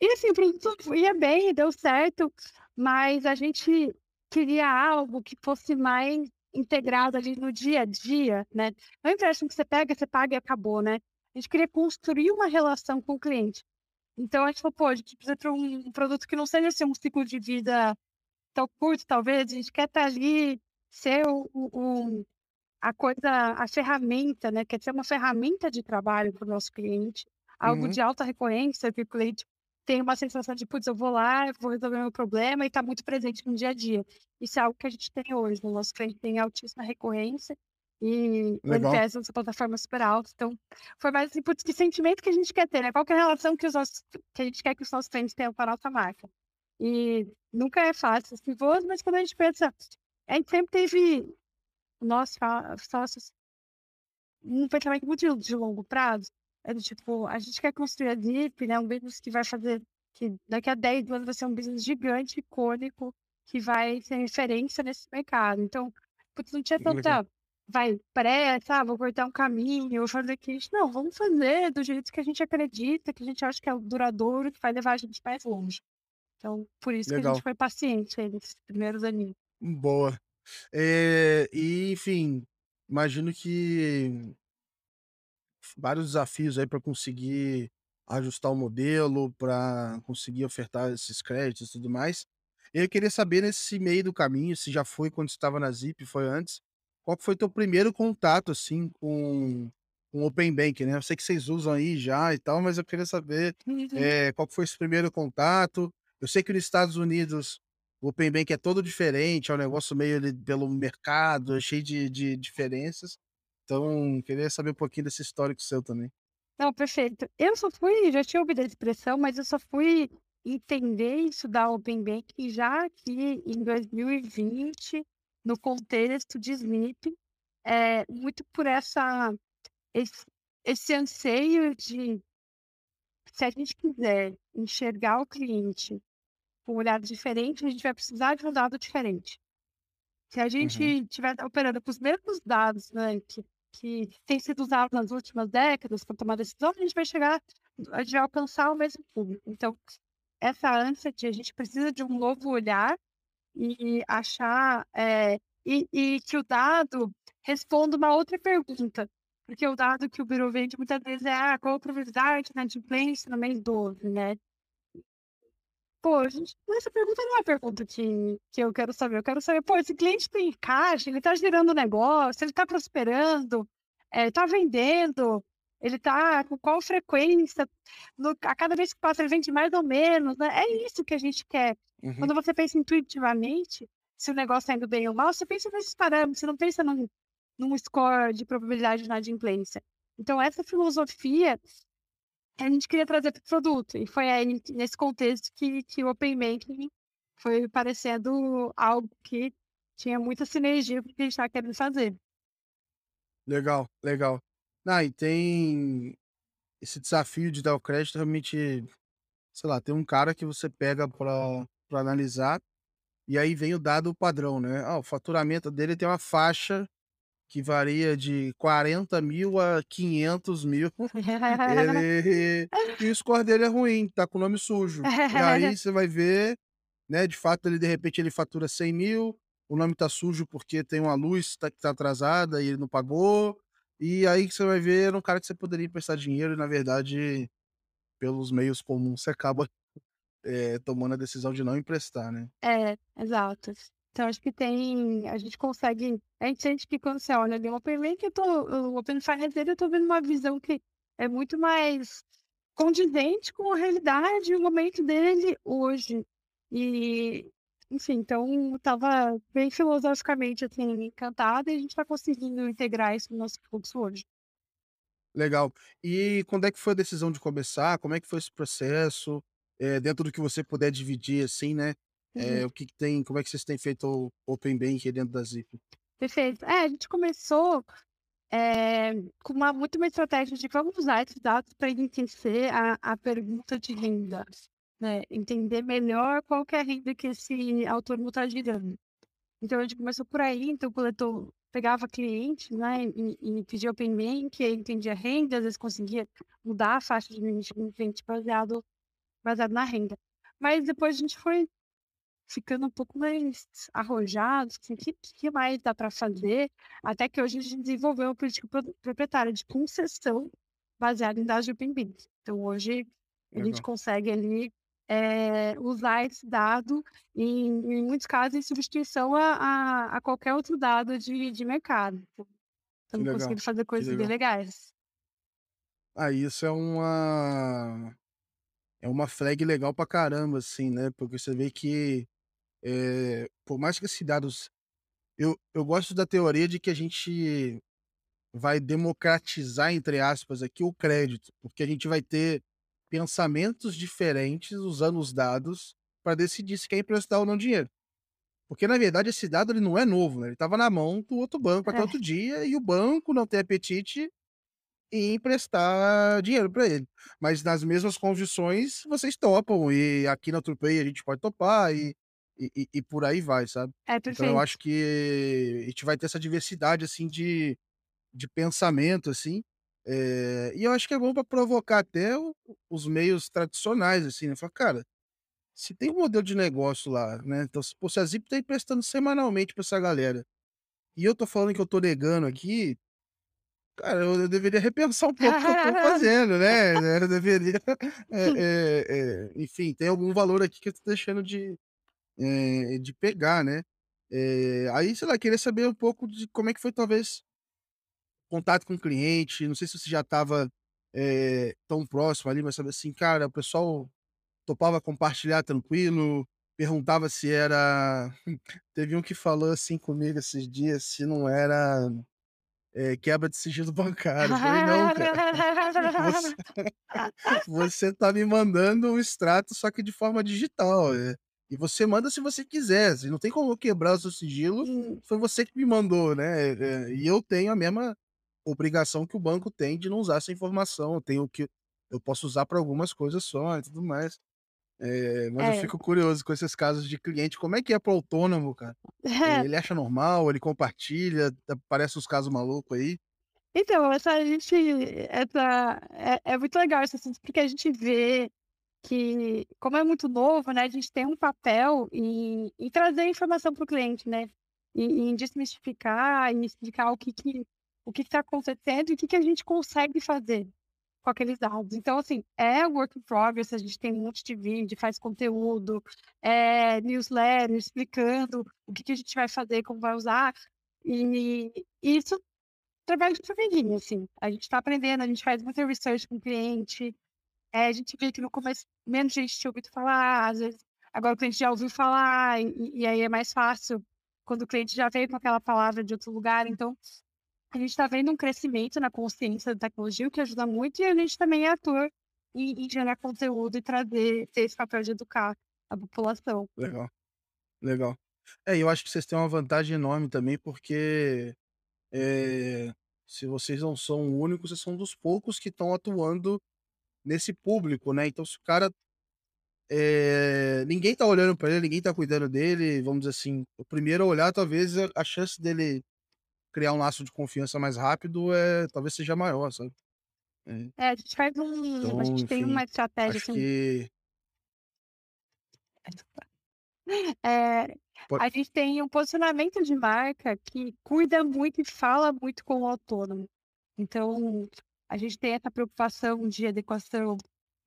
E assim, o produto ia bem, deu certo, mas a gente queria algo que fosse mais integrado ali no dia a dia, né? Não é empréstimo que você pega, você paga e acabou, né? A gente queria construir uma relação com o cliente. Então a gente falou, pô, a gente precisa de um produto que não seja assim, um ciclo de vida tão curto, talvez. A gente quer estar ali, ser o, o, a coisa, a ferramenta, né? Quer ser uma ferramenta de trabalho para o nosso cliente, algo Uhum. de alta recorrência, que o cliente tem uma sensação de, putz, eu vou lá, vou resolver meu problema e está muito presente no dia a dia. Isso é algo que a gente tem hoje. O nosso cliente tem altíssima recorrência e o Legal. NPS nessa plataforma é super alto. Então, foi mais assim, putz, que sentimento que a gente quer ter, né? Qual é a relação que, os nossos, que a gente quer que os nossos clientes tenham com a nossa marca? E nunca é fácil, assim, vou, mas quando a gente pensa, a gente sempre teve nós sócios um pensamento muito de, longo prazo. É do tipo, a gente quer construir a Zip, né? Um business que vai fazer, que daqui a 10 anos vai ser um business gigante, icônico, que vai ser referência nesse mercado. Então, putz, não tinha Legal. tanta, vai, pressa, ah, vou cortar um caminho, vou fazer aquilo. Não, vamos fazer do jeito que a gente acredita, que a gente acha que é o duradouro, que vai levar a gente mais longe. Então, por isso que a Legal. gente foi paciente aí nesses primeiros aninhos. Boa. É, e, enfim, imagino que vários desafios aí para conseguir ajustar o modelo, para conseguir ofertar esses créditos e tudo mais. Eu queria saber nesse meio do caminho, se já foi quando estava na Zip, foi antes, qual foi teu primeiro contato assim com com Open Bank, né? Eu sei que vocês usam aí já e tal, mas eu queria saber Uhum. é, qual foi esse primeiro contato. Eu sei que nos Estados Unidos o Open Bank é todo diferente, é um negócio meio ali pelo mercado, é cheio de, de diferenças. Então, queria saber um pouquinho desse histórico seu também. Não, perfeito. Eu só fui, já tinha ouvido a expressão, mas eu só fui entender isso da Open Banking já aqui em 2020, no contexto de Snip, é, muito por essa, esse, esse anseio de, se a gente quiser enxergar o cliente um olhar diferente, a gente vai precisar de um dado diferente. Se a gente Uhum. estiver operando com os mesmos dados, né, que, que têm sido usados nas últimas décadas para tomar decisão, a gente vai chegar, a gente vai alcançar o mesmo público. Então, essa ânsia de a gente precisa de um novo olhar e achar é, e, e que o dado responda uma outra pergunta. Porque o dado que o Bureau vende muitas vezes é ah, qual a probabilidade de inadimplência no mês 12, né? Pô, gente, essa pergunta não é a pergunta que, que eu quero saber. Eu quero saber, pô, esse cliente tem caixa, ele tá gerando negócio, ele tá prosperando, é, tá vendendo, Ele tá com qual frequência? No, a cada vez que passa, ele vende mais ou menos, né? É isso que a gente quer. Uhum. Quando você pensa intuitivamente, se o negócio está indo bem ou mal, você pensa nesses parâmetros, você não pensa num, num score de probabilidade de inadimplência. Então, essa filosofia a gente queria trazer para o produto. E foi aí, nesse contexto, que, que o Open Banking foi parecendo algo que tinha muita sinergia com o que a gente estava querendo fazer. Legal, legal. Ah, e tem esse desafio de dar o crédito realmente, sei lá, tem um cara que você pega para analisar e aí vem o dado padrão, né? Ah, o faturamento dele tem uma faixa que varia de 40 mil a 500 mil. Ele... E o score dele é ruim, tá com o nome sujo. E aí você vai ver, né? De fato, ele de repente ele fatura 100 mil, o nome tá sujo porque tem uma luz tá, que tá atrasada e ele não pagou. E aí você vai ver era um cara que você poderia emprestar dinheiro e, na verdade, pelos meios comuns, você acaba é, tomando a decisão de não emprestar, né? É, exato. Então, acho que tem. A gente consegue. A gente sente que quando você olha ali o Open eu tô, o Open Finance dele, eu tô vendo uma visão que é muito mais condizente com a realidade e o momento dele hoje. E, enfim, então estava bem filosoficamente assim, encantada e a gente está conseguindo integrar isso no nosso fluxo hoje. Legal. E quando é que foi a decisão de começar? Como é que foi esse processo? É, dentro do que você puder dividir, assim, né? É, Uhum. o que, que tem, como é que vocês têm feito o Open Bank dentro da Zip? Perfeito. É, a gente começou é, com uma, muito uma estratégia de vamos usar esses dados para entender a, a pergunta de renda, né? Entender melhor qual é a renda que esse autônomo está girando. Então, a gente começou por aí, então o coletor pegava cliente, né, e, e pedia Open Bank, entendia a renda, às vezes conseguia mudar a faixa de cliente baseado, baseado na renda. Mas depois a gente foi ficando um pouco mais arrojados, o que, que mais dá para fazer? Até que hoje a gente desenvolveu uma política pro- proprietária de concessão baseada em dados de Open. Então, hoje a gente consegue ali é, usar esse dado em, em muitos casos em substituição a, a, a qualquer outro dado de, de mercado. Então, Estamos conseguindo fazer coisas bem legal. legais. Ah, isso é uma é uma flag legal pra caramba, assim, né? Porque você vê que é, por mais que esses dados. Eu, eu gosto da teoria de que a gente vai democratizar, entre aspas, aqui o crédito, porque a gente vai ter pensamentos diferentes usando os dados para decidir se quer emprestar ou não dinheiro. Porque, na verdade, esse dado ele não é novo, né? Ele estava na mão do outro banco até É. outro dia e o banco não tem apetite em emprestar dinheiro para ele. Mas nas mesmas condições, vocês topam. E aqui na Tupay a gente pode topar e, e, e- e por aí vai, sabe? É Então eu acho que a gente vai ter essa diversidade, assim, de, de pensamento, assim. É, e eu acho que é bom para provocar até o- os meios tradicionais, assim, né? Falar, cara, se tem um modelo de negócio lá, né? Então, se, pô, se a Zip tá emprestando semanalmente para essa galera, e eu tô falando que eu tô negando aqui, cara, eu, eu deveria repensar um pouco o que eu tô fazendo, né? Eu deveria. é, é, é, enfim, tem algum valor aqui que eu tô deixando de, é, de pegar, né? É, aí, sei lá, queria saber um pouco de como é que foi, talvez, contato com o cliente. Não sei se você já estava tão próximo ali, mas sabe assim, cara, o pessoal topava compartilhar tranquilo, perguntava se era. Teve um que falou assim comigo esses dias, se não era é, quebra de sigilo bancário. Falei, não, cara. Você, você tá me mandando um extrato, só que de forma digital. é. E você manda se você quiser. assim, Não tem como eu quebrar o seu sigilo. Foi você que me mandou, né? é, E eu tenho a mesma obrigação que o banco tem de não usar essa informação. Eu tenho que. Eu posso usar para algumas coisas só e tudo mais. É, mas eu É. fico curioso com esses casos de cliente. Como é que é para autônomo, cara? É, Ele acha normal, ele compartilha, aparece uns casos malucos aí. Então, essa gente, essa é, é muito legal porque a gente vê que, como é muito novo, né, a gente tem um papel em, em trazer informação para o cliente, né, em, em desmistificar, em explicar o que que o que está acontecendo e o que que a gente consegue fazer com aqueles dados. Então, assim, é work in progress, a gente tem um monte de vídeo, faz conteúdo, é, newsletter explicando o que que a gente vai fazer, como vai usar, e isso trabalho de formiguinha, assim. A gente está aprendendo, a gente faz muita research com o cliente. É, a gente vê que no começo menos gente tinha ouvido falar, às vezes agora o cliente já ouviu falar, e, e aí é mais fácil quando o cliente já veio com aquela palavra de outro lugar. Então, a gente está vendo um crescimento na consciência da tecnologia, o que ajuda muito, e a gente também é ator em, gerar conteúdo e trazer, ter esse papel de educar a população. Legal, legal. É, eu acho que vocês têm uma vantagem enorme também, porque é, se vocês não são únicos, vocês são dos poucos que estão atuando nesse público, né? Então, se o cara. É, ninguém tá olhando para ele, ninguém tá cuidando dele, vamos dizer assim. O primeiro a olhar, talvez a chance dele criar um laço de confiança mais rápido é talvez seja maior, sabe? É, é a gente faz um. Então, a gente enfim, tem uma estratégia assim. Que... É, a gente tem um posicionamento de marca que cuida muito e fala muito com o autônomo. Então, a gente tem essa preocupação de adequação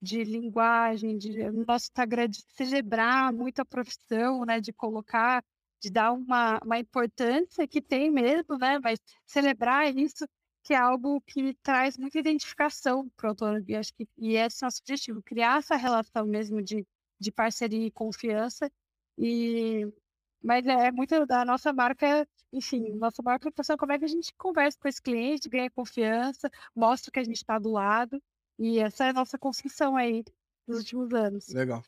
de linguagem, de no nosso Instagram de celebrar muito a profissão, né, de colocar, de dar uma, uma importância que tem mesmo, né, mas celebrar isso que é algo que traz muita identificação para o autônomo, e acho que e esse é o nosso objetivo, criar essa relação mesmo de, de parceria e confiança, e mas é muito da nossa marca, enfim, nossa marca é como é que a gente conversa com esse cliente, ganha confiança, mostra que a gente está do lado. E essa é a nossa construção aí nos últimos anos. Legal.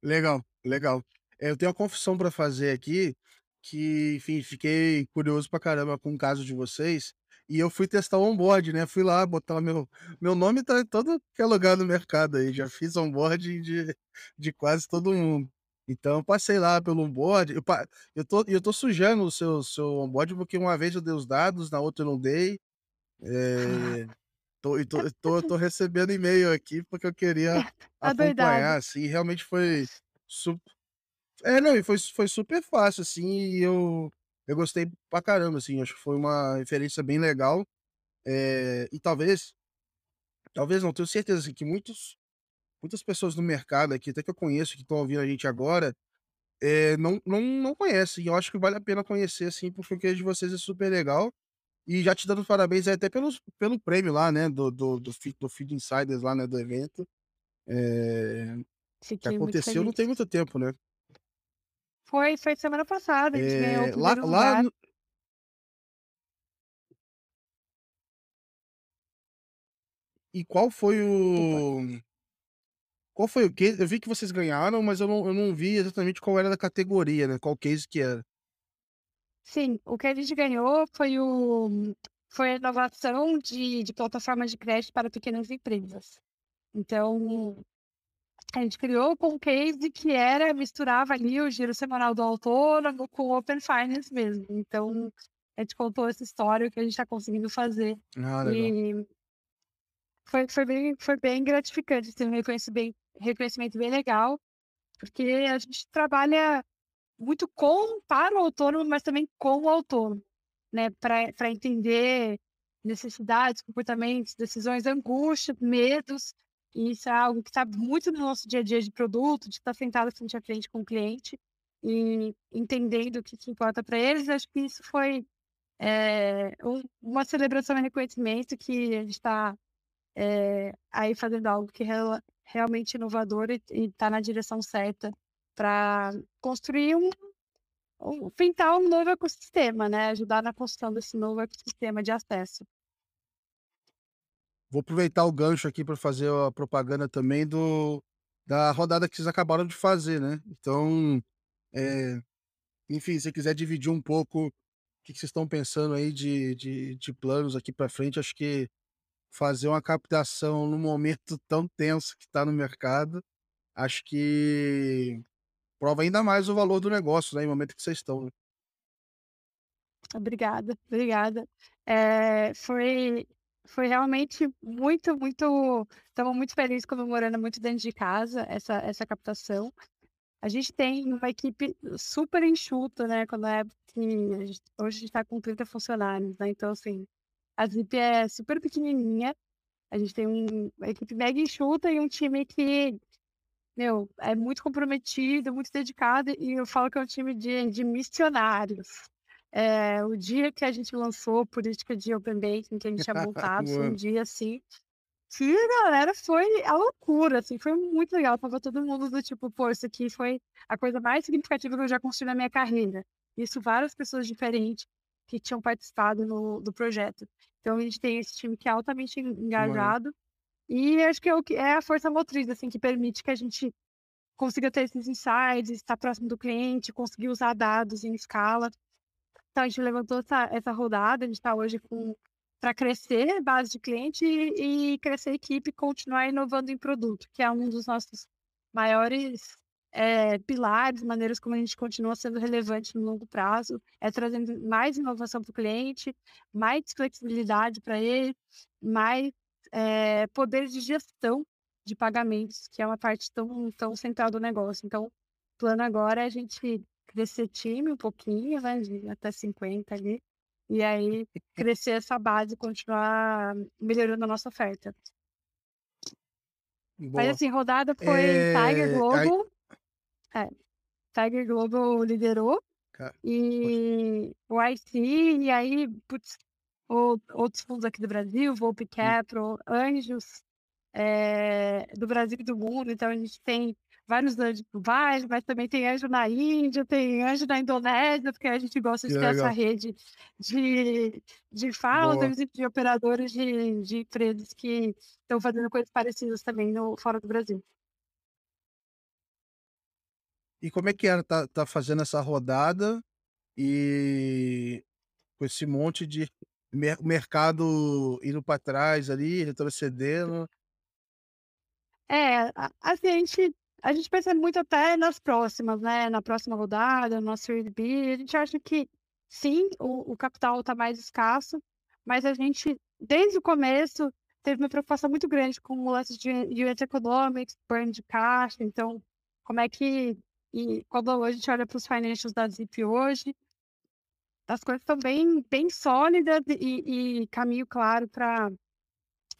Legal, legal. É, eu tenho uma confissão para fazer aqui, que, enfim, fiquei curioso pra caramba com o caso de vocês. E eu fui testar o onboard, né? Fui lá botar meu. Meu nome tá em todo que é lugar no mercado aí. Já fiz onboard de, de quase todo mundo. Então, eu passei lá pelo onboard. Eu, eu, tô, eu tô sujando o seu, seu onboard porque uma vez eu dei os dados, na outra eu não dei. É, tô, tô, tô, tô recebendo e-mail aqui porque eu queria acompanhar, assim. Realmente foi super. É, não, foi, foi super fácil, assim. E eu, eu gostei pra caramba, assim. Acho que foi uma referência bem legal. É, e talvez, talvez não, tenho certeza assim, que muitos muitas pessoas no mercado aqui, até que eu conheço, que estão ouvindo a gente agora, é, não, não, não conhecem. E eu acho que vale a pena conhecer, assim, porque o que de vocês é super legal. E já te dando parabéns até pelos, pelo prêmio lá, né? Do, do, do, Feed, do Feed Insiders lá, né? Do evento. É, que aconteceu não tem muito tempo, né? Foi, foi semana passada, a gente é, ganhou o lá, lá, E qual foi o. Qual foi o case? Eu vi que vocês ganharam, mas eu não, eu não vi exatamente qual era da categoria, né? Qual case que era. Sim, o que a gente ganhou foi o foi a inovação de, de plataformas de crédito para pequenas empresas. Então, a gente criou com um case que era, misturava ali o giro semanal do autônomo com o Open Finance mesmo. Então, a gente contou essa história, o que a gente está conseguindo fazer. Ah. E foi, foi, bem, foi bem gratificante, ter um reconhecimento bem, reconhecimento bem legal, porque a gente trabalha muito com, para o autônomo, mas também com o autônomo, né? Para entender necessidades, comportamentos, decisões, angústia, medos. E isso é algo que está muito no nosso dia a dia de produto, de estar sentado frente a frente com o cliente e entendendo o que, importa para eles. Acho que isso foi é, um, uma celebração e reconhecimento que a gente está é, aí fazendo algo que é realmente inovador e está na direção certa para construir um, um, pintar um novo ecossistema, né? Ajudar na construção desse novo ecossistema de acesso. Vou aproveitar o gancho aqui para fazer a propaganda também do da rodada que vocês acabaram de fazer, né? Então, é, enfim, se quiser dividir um pouco o que, vocês estão pensando aí de, de, de planos aqui para frente, acho que fazer uma captação no momento tão tenso que está no mercado, acho que prova ainda mais o valor do negócio, né, em momento que vocês estão. Né? Obrigada, obrigada. É, foi, foi realmente muito, muito. Estamos muito felizes comemorando muito dentro de casa essa, essa captação. A gente tem uma equipe super enxuta, né? Quando é que hoje a gente está com 30 funcionários, né? Então, assim, a Zip é super pequenininha. A gente tem um, uma equipe mega enxuta e um time que, meu, é muito comprometido, muito dedicado. E eu falo que é um time de, de missionários. Eh, o dia que a gente lançou política de open banking, que a gente tinha montado, foi um dia, assim, que galera foi a loucura, assim, foi muito legal. Estava todo mundo do tipo: "Pô, isso aqui foi a coisa mais significativa que eu já construí na minha carreira". Isso várias pessoas diferentes que tinham participado no do projeto. Então a gente tem esse time que é altamente engajado, e acho que é o que é a força motriz, assim, que permite que a gente consiga ter esses insights, estar próximo do cliente, conseguir usar dados em escala. Então a gente levantou essa essa rodada, a gente tá hoje com pra crescer base de cliente e e crescer equipe e continuar inovando em produto, que é um dos nossos maiores, eh, pilares, maneiras como a gente continua sendo relevante no longo prazo, é trazendo mais inovação para o cliente, mais flexibilidade pra ele, mais, eh, poder de gestão de pagamentos, que é uma parte tão tão central do negócio. Então, o plano agora é a gente crescer time um pouquinho, né, até 50 ali, e aí crescer essa base e continuar melhorando a nossa oferta. Mas Boa. assim, rodada foi Tiger Eh, aí Global é, Tiger Global liderou, Ca poxa. e o IC, e aí, putz, outros fundos aqui do Brasil, Volpe Hum. Capital, anjos, eh, do Brasil e do mundo. Então a gente tem vários anjos Dubai, mas também tem anjo na Índia, tem anjo na Indonésia, porque a gente gosta Que de ter essa rede de de founders e de operadores de de empresas que estão fazendo coisas parecidas também no fora do Brasil. E como é que era estar estar fazendo essa rodada, e com esse monte de mer mercado indo pra trás ali, retrocedendo? É, a a gente a gente pensa muito até nas próximas, né, na próxima rodada, no nosso B, a gente acha que sim, o o capital tá mais escasso, mas a gente, desde o começo, teve uma preocupação muito grande com o lance de unit economics, burn de caixa, então, como é que e quando a gente olha para os financials da Zip hoje as coisas estão bem bem sólidas e e caminho claro pra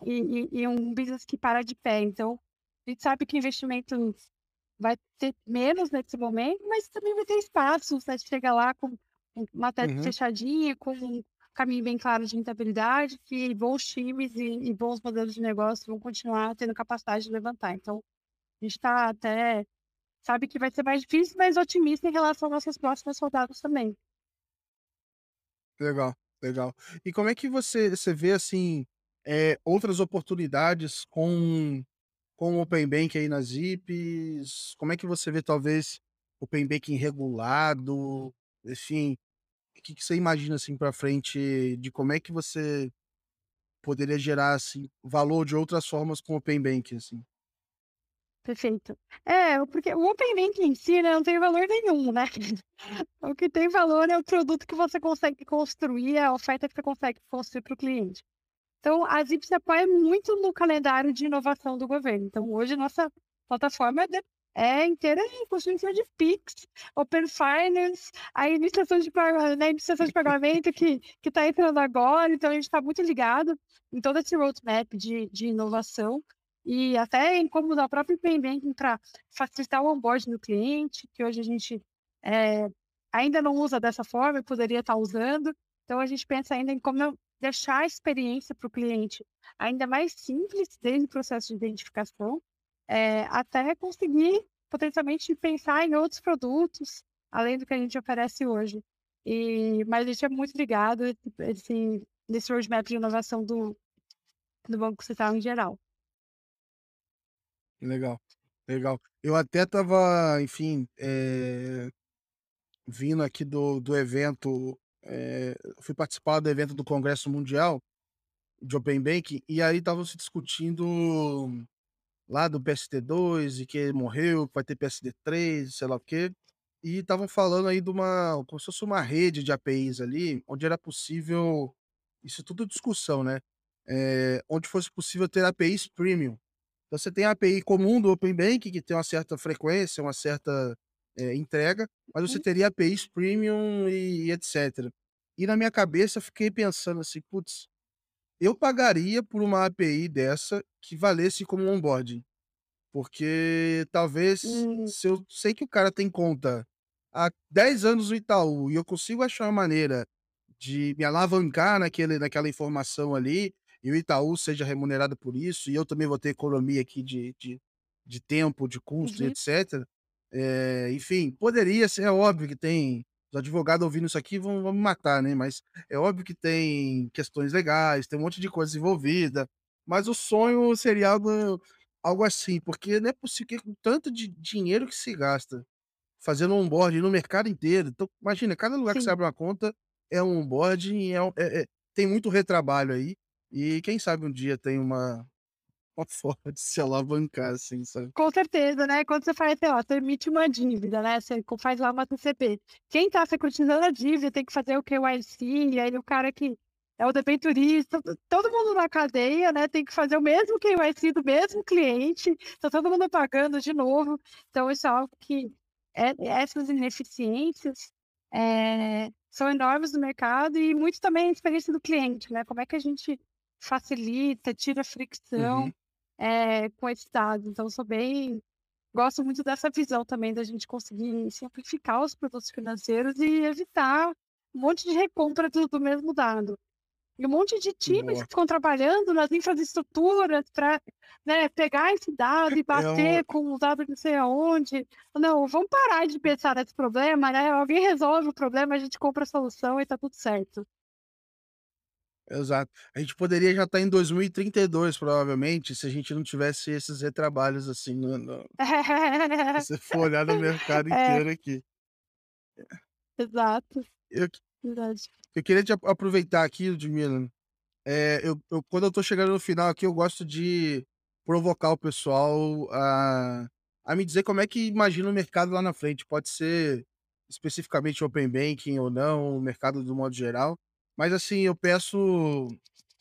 e e e um business que para de pé. Então, a gente sabe que investimento vai ter menos nesse momento, mas também vai ter espaço, você chega lá com uma tese Uhum. fechadinha, com um caminho bem claro de rentabilidade, que bons times e e bons modelos de negócio vão continuar tendo capacidade de levantar. Então, a gente tá até sabe que vai ser mais difícil, mas otimista em relação às nossas próximas rodadas também. Legal, legal. E como é que você você vê, assim, eh, outras oportunidades com com o open banking aí nas Zips? Como é que você vê, talvez, open banking regulado? Enfim, o que que você imagina, assim, pra frente de como é que você poderia gerar, assim, valor de outras formas com open banking, assim? Perfeito. É, porque o open banking em si, né, não tem valor nenhum, né. O que tem valor é o produto que você consegue construir, a oferta que você consegue construir para o cliente. Então, a Zip se apoia muito no calendário de inovação do governo. Então, hoje, nossa plataforma é é inteira em construção de Pix, Open Finance, a iniciação de né, iniciação de pagamento que que tá entrando agora, então a gente tá muito ligado em todo esse roadmap de de inovação, e até em como usar o próprio banking pra facilitar o onboarding do cliente, que hoje a gente, eh, ainda não usa dessa forma e poderia estar usando. Então a gente pensa ainda em como deixar a experiência para o cliente ainda mais simples, desde o processo de identificação, eh, até conseguir potencialmente pensar em outros produtos, além do que a gente oferece hoje. E mas a gente é muito ligado esse nesse roadmap de inovação do do Banco Central em geral. Legal, legal. Eu até estava, enfim, eh, vindo aqui do do evento, eh, fui participar do evento do Congresso Mundial de Open Banking, e aí estavam se discutindo lá do PSD2 e que morreu, que vai ter PSD3, sei lá o quê. E estavam falando aí de uma como se fosse uma rede de APIs ali, onde era possível isso tudo discussão, né, eh, onde fosse possível ter APIs premium. Então você tem a API comum do open banking, que tem uma certa frequência, uma certa, eh, entrega, mas você Uhum. teria APIs premium e etcétera. E na minha cabeça eu fiquei pensando assim: "Putz, eu pagaria por uma API dessa que valesse como um onboarding". Porque talvez Hum. se eu sei que o cara tem conta há 10 anos no Itaú e eu consigo achar uma maneira de me alavancar naquele naquela informação ali, e o Itaú seja remunerado por isso, e eu também vou ter economia aqui de de de tempo, de custo Uhum. etcétera. Eh, enfim, poderia ser é óbvio que tem os advogados ouvindo isso aqui vão vão me matar, né, mas é óbvio que tem questões legais, tem um monte de coisa envolvida, mas o sonho seria algo algo assim, porque não é possível que com tanto de dinheiro que se gasta fazendo onboarding no mercado inteiro, então imagina, cada lugar que você Sim. abre uma conta é um onboarding, é é é tem muito retrabalho aí, e quem sabe um dia tem uma uma forma de se alavancar assim, sabe. Com certeza, né, quando você faz, sei lá, você emite uma dívida, né, você faz lá uma TCP, quem tá securtizando a dívida tem que fazer o KYC, e aí o cara que é o debenturista, to todo mundo na cadeia, né, tem que fazer o mesmo KYC do mesmo cliente, tá todo mundo pagando de novo, então isso é algo que é essas ineficiências, eh, são enormes no mercado e muito também a experiência do cliente, né, como é que a gente facilita, tira fricção, Uhum. eh, com esses dados, então sou bem gosto muito dessa visão também da gente conseguir simplificar os produtos financeiros e evitar um monte de recompra do do mesmo dado. E um monte de times que Boa. ficam trabalhando nas infraestruturas pra, né, pegar esse dado e É um bater com os dados não sei aonde. Não, vamos parar de pensar nesse problema, né, alguém resolve o problema, a gente compra a solução e tá tudo certo. Exato. A gente poderia já estar em 2032 provavelmente, se a gente não tivesse esses retrabalhos, assim, no no se você for olhar no mercado É. inteiro aqui. Exato. Eu Verdade. eu queria te ap aproveitar aqui, Ludmila, eh, eu eu quando eu tô chegando no final aqui, eu gosto de provocar o pessoal a a me dizer como é que imagina o mercado lá na frente, pode ser especificamente open banking ou não, o mercado do modo geral, mas assim, eu peço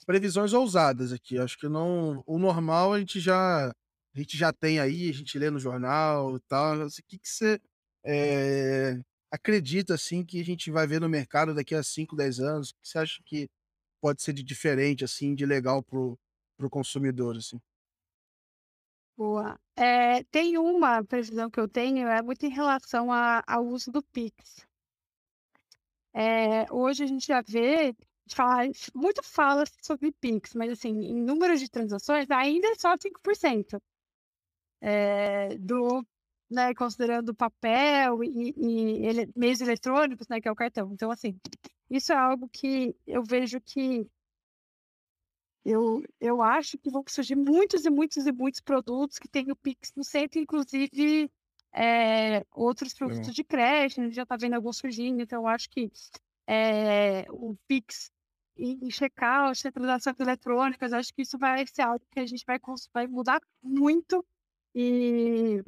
previsões ousadas aqui, acho que não o normal a gente já a gente já tem aí, a gente lê no jornal e tal, assim, que que você, eh, acredita, assim, que a gente vai ver no mercado daqui a 5, 10 anos, o que você acha que pode ser de diferente, assim, de legal para o para o consumidor, assim? Boa. Eh, tem uma previsão que eu tenho, é muito em relação ao uso do Pix. Eh, hoje a gente já vê, muito fala sobre Pix, mas assim, em número de transações ainda é só 5%. Eh, do né, considerando papel e e ele meios eletrônicos, né, que é o cartão. Então assim, isso é algo que eu vejo que eu eu acho que vão surgir muitos e muitos e muitos produtos que tem o Pix no centro, inclusive, eh, outros produtos de crédito, a gente já tá vendo alguns surgindo, então eu acho que, eh, o Pix em checkout, transações eletrônicas, acho que isso vai ser algo que a gente vai vai mudar muito, e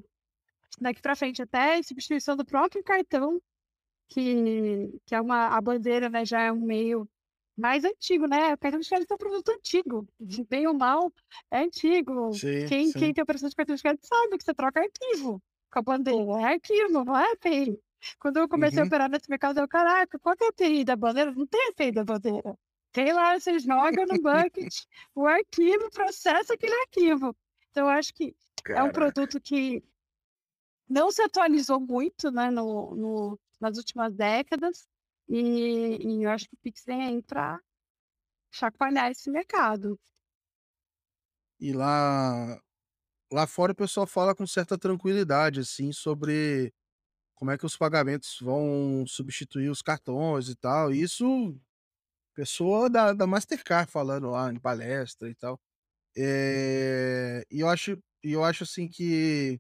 daqui pra frente até substituição do próprio cartão, que que é uma a bandeira, né, já é um meio mais antigo, né, o cartão de crédito é um produto antigo, de bem ou mal, é antigo. Sim, Quem quem sim. tem operação de cartão de crédito sabe que você troca arquivo com a bandeira, é arquivo, não é API. Quando eu comecei a Uhum. operar nesse mercado, eu: "Caraca, qual que é a API da bandeira?" Não tem API da bandeira. Tem lá, você joga no bucket o arquivo, processa aquele arquivo. Então eu acho que é um Caraca. produto que não se atualizou muito, né, no no nas últimas décadas, e e eu acho que o Pix vem aí pra chacoalhar esse mercado. E lá lá fora o pessoal fala com certa tranquilidade, assim, sobre como é que os pagamentos vão substituir os cartões e tal, isso pessoa da da Mastercard falando lá em palestra e tal. Eh, e eu acho eu acho, assim, que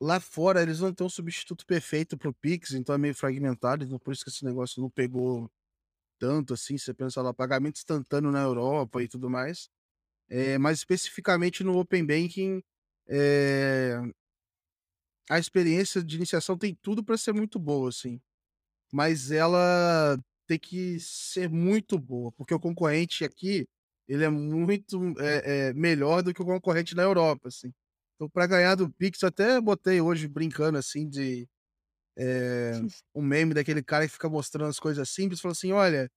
lá fora eles não têm um substituto perfeito para o Pix, então é meio fragmentado, então por isso que esse negócio não pegou tanto, assim, você pensa lá, pagamento instantâneo na Europa e tudo mais. Eh, mas especificamente no open banking, eh a experiência de iniciação tem tudo pra ser muito boa, assim, mas ela tem que ser muito boa, porque o concorrente aqui, ele é muito, eh eh, melhor do que o concorrente na Europa, assim. Então pra ganhar do Pix eu até botei hoje brincando, assim, de, eh, um meme daquele cara que fica mostrando as coisas simples, falou assim: "Olha,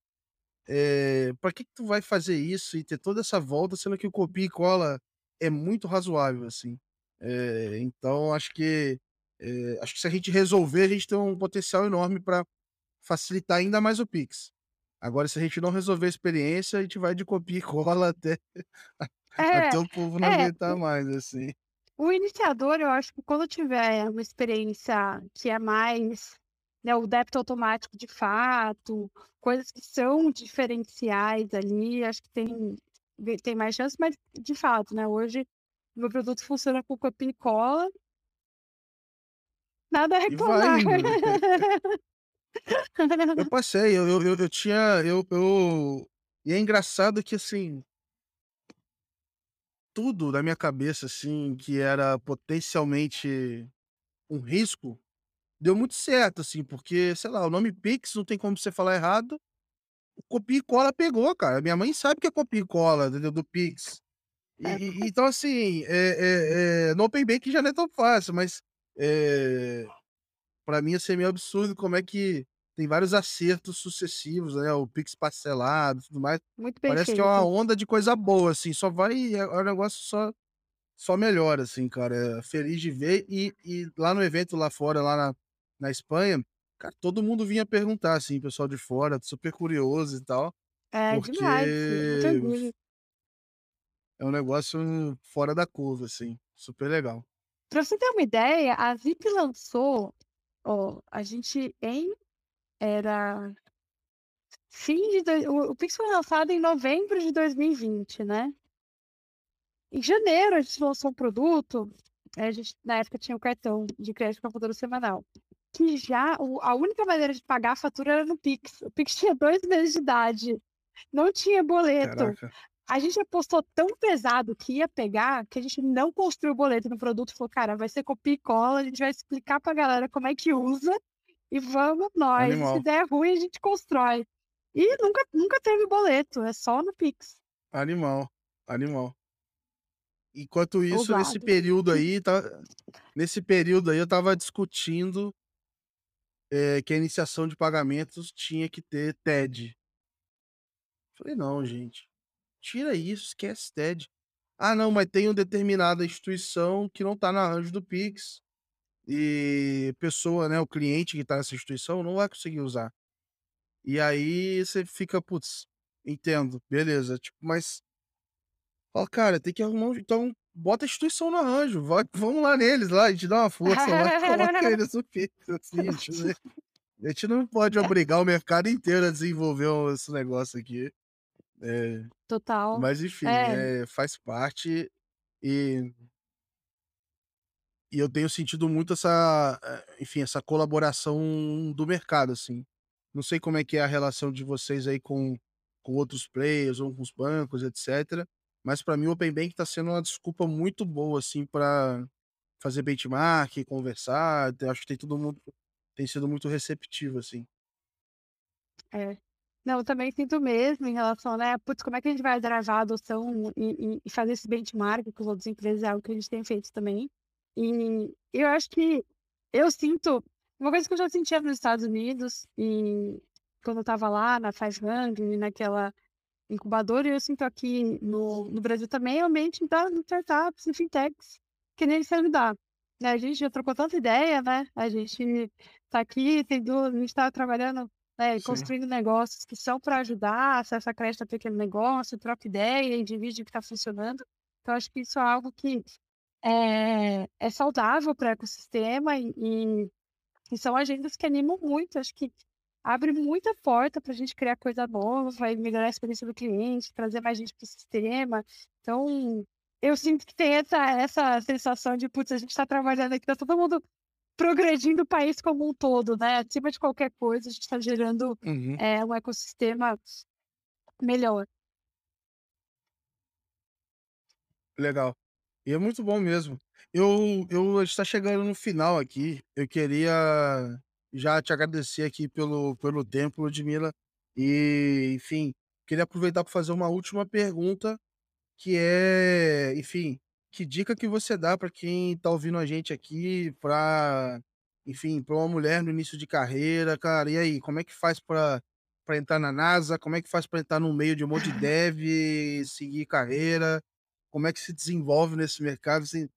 eh, pra que que tu vai fazer isso e ter toda essa volta, sendo que o copia e cola é muito razoável, assim". Eh, então acho que, Eh, acho que se a gente resolver, a gente tem um potencial enorme para facilitar ainda mais o Pix. Agora, se a gente não resolver a experiência, a gente vai de copia e cola até É, até o povo não é, aguentar mais, assim. o iniciador, eu acho que quando tiver uma experiência que é mais, né, o débito automático de fato, coisas que são diferenciais ali, acho que tem tem mais chance, mas de fato, né, hoje meu produto funciona com copia e cola. Nada a reclamar. Eu passei, eu eu eu eu tinha eu eu e é engraçado que, assim tudo na minha cabeça, assim, que era potencialmente um risco, deu muito certo, assim, porque, sei lá, o nome Pix não tem como você falar errado, copia e cola pegou, cara. Minha mãe sabe que é copia e cola, entendeu, do Pix. E É. e então, assim, eh eh eh, no Open Banking já não é tão fácil, mas, eh, pra mim, assim, é meio absurdo como é que tem vários acertos sucessivos, né, o Pix parcelado e tudo mais. Muito bem Parece que é uma feito. onda de coisa boa, assim, só vai é o negócio só só melhora, assim, cara. Feliz de ver e e lá no evento lá fora, lá na na Espanha, cara, todo mundo vinha perguntar, assim, pessoal de fora, super curioso e tal, É demais, muito porque orgulho. é um negócio fora da curva, assim, super legal. Pra você ter uma ideia, a Zip lançou ó, a gente em era fim de doi o o Pix foi lançado em novembro de 2020, né. Em janeiro a gente lançou um produto, a gente na época tinha o cartão de crédito com fatura semanal, que já o a única maneira de pagar a fatura era no Pix. O Pix tinha 2 meses de idade, não tinha boleto. Caraca. A gente apostou tão pesado que ia pegar, que a gente não construiu o boleto no produto, falou: "Cara, vai ser copia e cola, a gente vai explicar pra galera como é que usa, e vamos nós, e se Animal. der ruim a gente constrói". E nunca nunca teve boleto, é só no Pix. Animal, animal. Enquanto isso, nesse Ousado. período aí, tá nesse período aí eu estava discutindo eh, que a iniciação de pagamentos tinha que ter TED. Falei: "Não, gente, tira isso, esquece TED". "Ah, não, mas tem uma determinada instituição que não tá no arranjo do Pix, e pessoa, né, o cliente que tá nessa instituição não vai conseguir usar". E aí você fica: "Putz, entendo, beleza", tipo, mas fala: "Cara, tem que arrumar um então bota a instituição no arranjo, vai vamos lá neles lá, a gente dá uma força lá coloca eles no Pix, assim, a gente a gente não pode obrigar o mercado inteiro a desenvolver esse negócio aqui". Eh, Total. mas enfim, É. eh, faz parte e e eu tenho sentido muito essa, eh, enfim, essa colaboração do mercado, assim. Não sei como é que é a relação de vocês aí com com outros players ou com os bancos, etcétera, mas pra mim o Open Banking tá sendo uma desculpa muito boa, assim, pra fazer benchmark, conversar, acho que tem todo mundo tem sido muito receptivo, assim. É. Não, eu também sinto mesmo em relação, né, "Putz, como é que a gente vai travar a adoção e e fazer esse benchmark com as outras empresas", é algo que a gente tem feito também. E eu acho que eu sinto uma coisa que eu já sentia nos Estados Unidos, e quando eu estava lá na 500 naquela incubadora, e eu sinto aqui no no Brasil também, é o ambiente das startups e fintechs querendo se ajudar, né. A gente já trocou tanta ideia, né, a gente tá aqui, tem du a gente tá trabalhando, né, Sim. construindo negócios que são pra ajudar, acesso a crédito a pequeno negócio, troca ideia e divide o que tá funcionando. Então acho que isso é algo que, eh, é saudável para o ecossistema e e e são agendas que animam muito, acho que abre muita porta pra gente criar coisa nova, vai melhorar a experiência do cliente, trazer mais gente para o sistema. Então, eu sinto que tem essa essa sensação de: "Putz, a gente tá trabalhando aqui, tá todo mundo progredindo o país como um todo, né, acima de qualquer coisa, a gente tá gerando, Uhum. eh, um ecossistema melhor". Legal. E é muito bom mesmo. Eu eu a gente tá chegando no final aqui, eu queria já te agradecer aqui pelo pelo tempo, Ludmila, e, enfim, queria aproveitar pra fazer uma última pergunta, que é, enfim, que dica que você dá pra quem tá ouvindo a gente aqui pra, enfim, pra uma mulher no início de carreira, cara, e aí, como é que faz pra pra entrar na NASA? Como é que faz pra entrar no meio de um monte de dev e seguir carreira? Como é que se desenvolve nesse mercado, assim?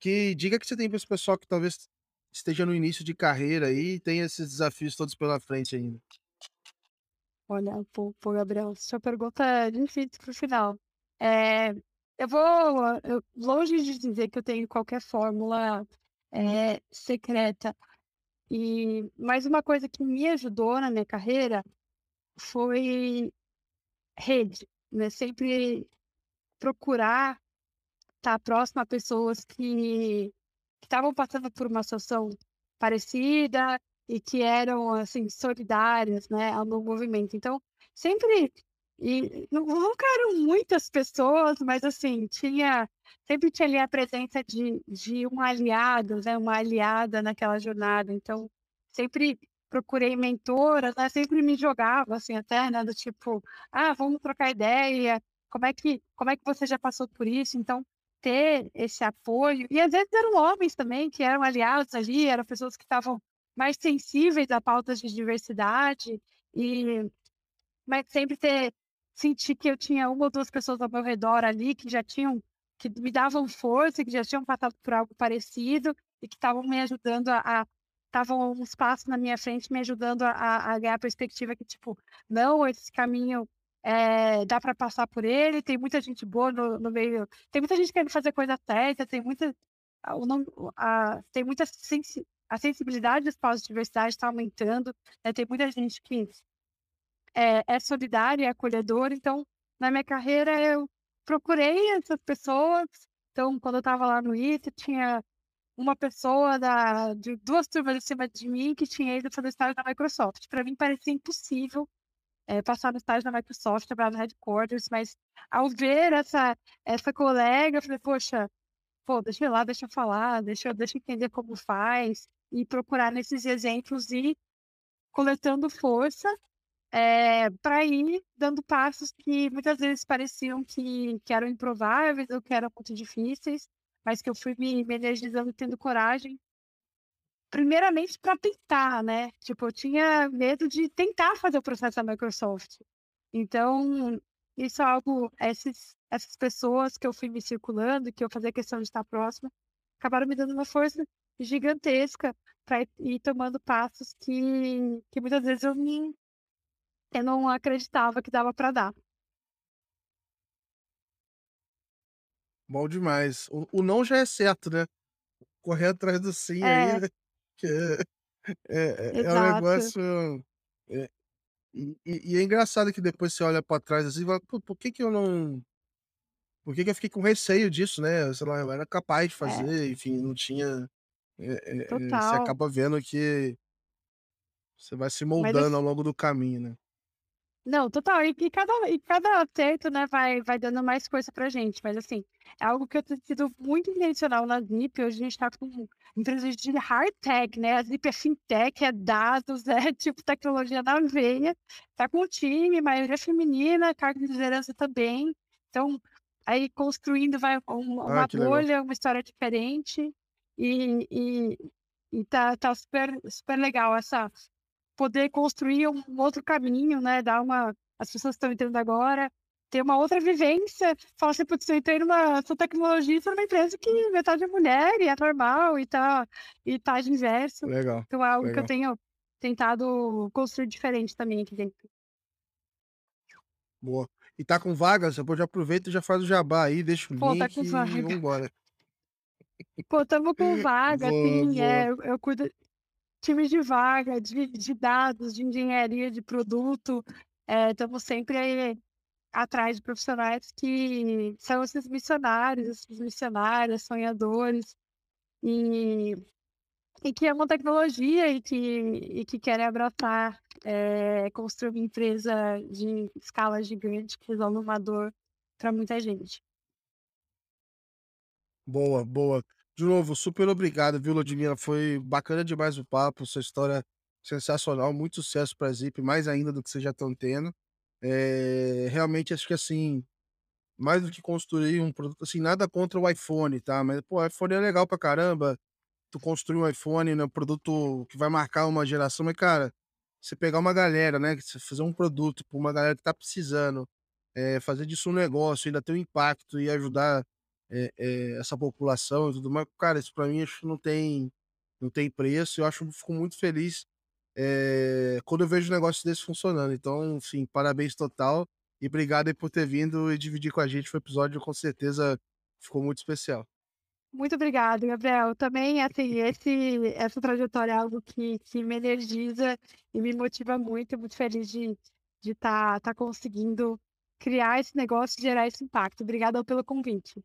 Que dica que você tem pra esse pessoal que talvez esteja no início de carreira aí e tenha esses desafios todos pela frente ainda? Olha, pô, pô, Gabriel, sua pergunta é difícil pro final. É, eu vou, eu- longe de dizer que eu tenho qualquer fórmula é, secreta, e mas uma coisa que me ajudou na minha carreira foi rede, né? Sempre procurar estar próximo a pessoas que que estavam passando por uma situação parecida e que eram, assim, solidárias, né, ao movimento. Então, sempre e nunca eram muitas pessoas, mas, assim, tinha sempre tinha ali a presença de de um aliado, né, uma aliada naquela jornada. Então, sempre procurei mentoras, né, sempre me jogava, assim, até, né, do tipo: "Ah, vamos trocar ideia, como é que como é que você já passou por isso?". Então, ter esse apoio e às vezes eram homens também que eram aliados ali, eram pessoas que estavam mais sensíveis a pautas de diversidade, e mas sempre ter sentir que eu tinha uma ou 2 pessoas ao meu redor ali que já tinham que me davam força, que já tinham passado por algo parecido e que estavam me ajudando a estavam uns passos na minha frente me ajudando a a ganhar a perspectiva que tipo: "Não, esse caminho, eh, dá para passar por ele, tem muita gente boa no no meio tem muita gente querendo fazer coisa certa, tem muita a tem muita sensi a sensibilidade das pautas de diversidade está aumentando, né, tem muita gente que é é solidária e acolhedora, então, na minha carreira eu procurei essas pessoas, então quando eu estava lá no ITA tinha uma pessoa da de 2 turmas acima de mim que tinha ido fazer estágio na Microsoft. Para mim parecia impossível, eh, passar no estágio na Microsoft, trabalhar no headquarters, mas ao ver essa essa colega, eu falei: "Poxa, pô, deixa eu ir lá, deixa eu falar, deixa deixa eu entender como faz", e procurar nesses exemplos e coletando força, eh, pra ir dando passos que muitas vezes pareciam que que eram improváveis ou que eram muito difíceis, mas que eu fui me me energizando tendo coragem primeiramente pra tentar, né, tipo, eu tinha medo de tentar fazer o processo da Microsoft. Então, isso é algo esses essas pessoas que eu fui me circulando que eu fazia questão de estar próxima, acabaram me dando uma força gigantesca pra ir ir tomando passos que que muitas vezes eu nem eu não acreditava que dava pra dar. Bom demais. O o não já é certo, né. Correr atrás do sim aí, É. né, que é é é um negócio, eh, e e é engraçado que depois você olha pra trás, assim, e fala: "Pô, por que que eu não por que que eu fiquei com receio disso, né, sei lá, eu era capaz de É. fazer", enfim, não tinha eh eh, você Total. acaba vendo que você vai se Mas moldando ass ao longo do caminho, né. Não, total. E e cada e cada acerto, né, vai vai dando mais força pra gente, mas, assim, é algo que eu tenho sido muito intencional na Zip, hoje a gente tá com empresas de hard tech, né, a Zip é fintech, é dados, é, tipo, tecnologia na veia, tá com um time, maioria feminina, cargo de liderança também. Então, aí construindo vai um Ah, uma que legal. bolha, uma história diferente, e e e tá tá super super legal essa poder construir um outro caminho, né, dar uma as pessoas estão entrando agora, ter uma outra vivência, falar assim: "Putz, eu entrei numa sou tecnologista numa empresa que metade é mulher e é normal e tá e tá diverso". Legal, Então é algo que eu legal. tenho tentado construir diferente também aqui dentro. Boa. E tá com vagas? Depois já aproveita e já faz o jabá aí, deixa o Pô, tá link com e vaga. vamos embora. Pô, estamos com vaga, Boa, sim, boa. é, eu eu cuido time de vaga, de de dados, de engenharia de produto, eh, estamos sempre atrás de profissionais que são esses missionários, esses missionárias, sonhadores, e e que amam tecnologia e que e que querem abraçar, eh, construir uma empresa de escala gigante que resolve uma dor pra muita gente. Boa, boa. De novo, super obrigado, viu, Ludmila, foi bacana demais o papo, sua história sensacional, muito sucesso pra Zip, mais ainda do que vocês já estão tendo. Eh, realmente acho que, assim, mais do que construir um produto assim, nada contra o iPhone, tá, mas, pô, o iPhone é legal pra caramba, tu construir um iPhone, né, um produto que vai marcar uma geração, mas, cara, você pegar uma galera, né, você fazer um produto pra uma galera que tá precisando, eh, fazer disso um negócio, ainda ter um impacto e ajudar, eh eh, essa população e tudo mais, cara, isso pra mim acho que não tem não tem preço. Eu acho, fico muito feliz é, quando eu vejo um negócio desse funcionando. Então, enfim, parabéns total e obrigado por ter vindo e dividir com a gente o episódio, com certeza ficou muito especial. Muito obrigada, Gabriel. Também, assim, esse, essa trajetória é algo que, que me energiza e me motiva muito. Muito feliz de estar tá, tá conseguindo criar esse negócio e gerar esse impacto. Obrigada pelo convite.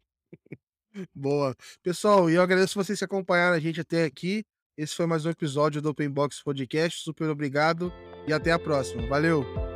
Boa. Pessoal, eu agradeço vocês que acompanharam a gente até aqui. Esse foi mais um episódio do Open Box Podcast. Super obrigado e até a próxima. Valeu!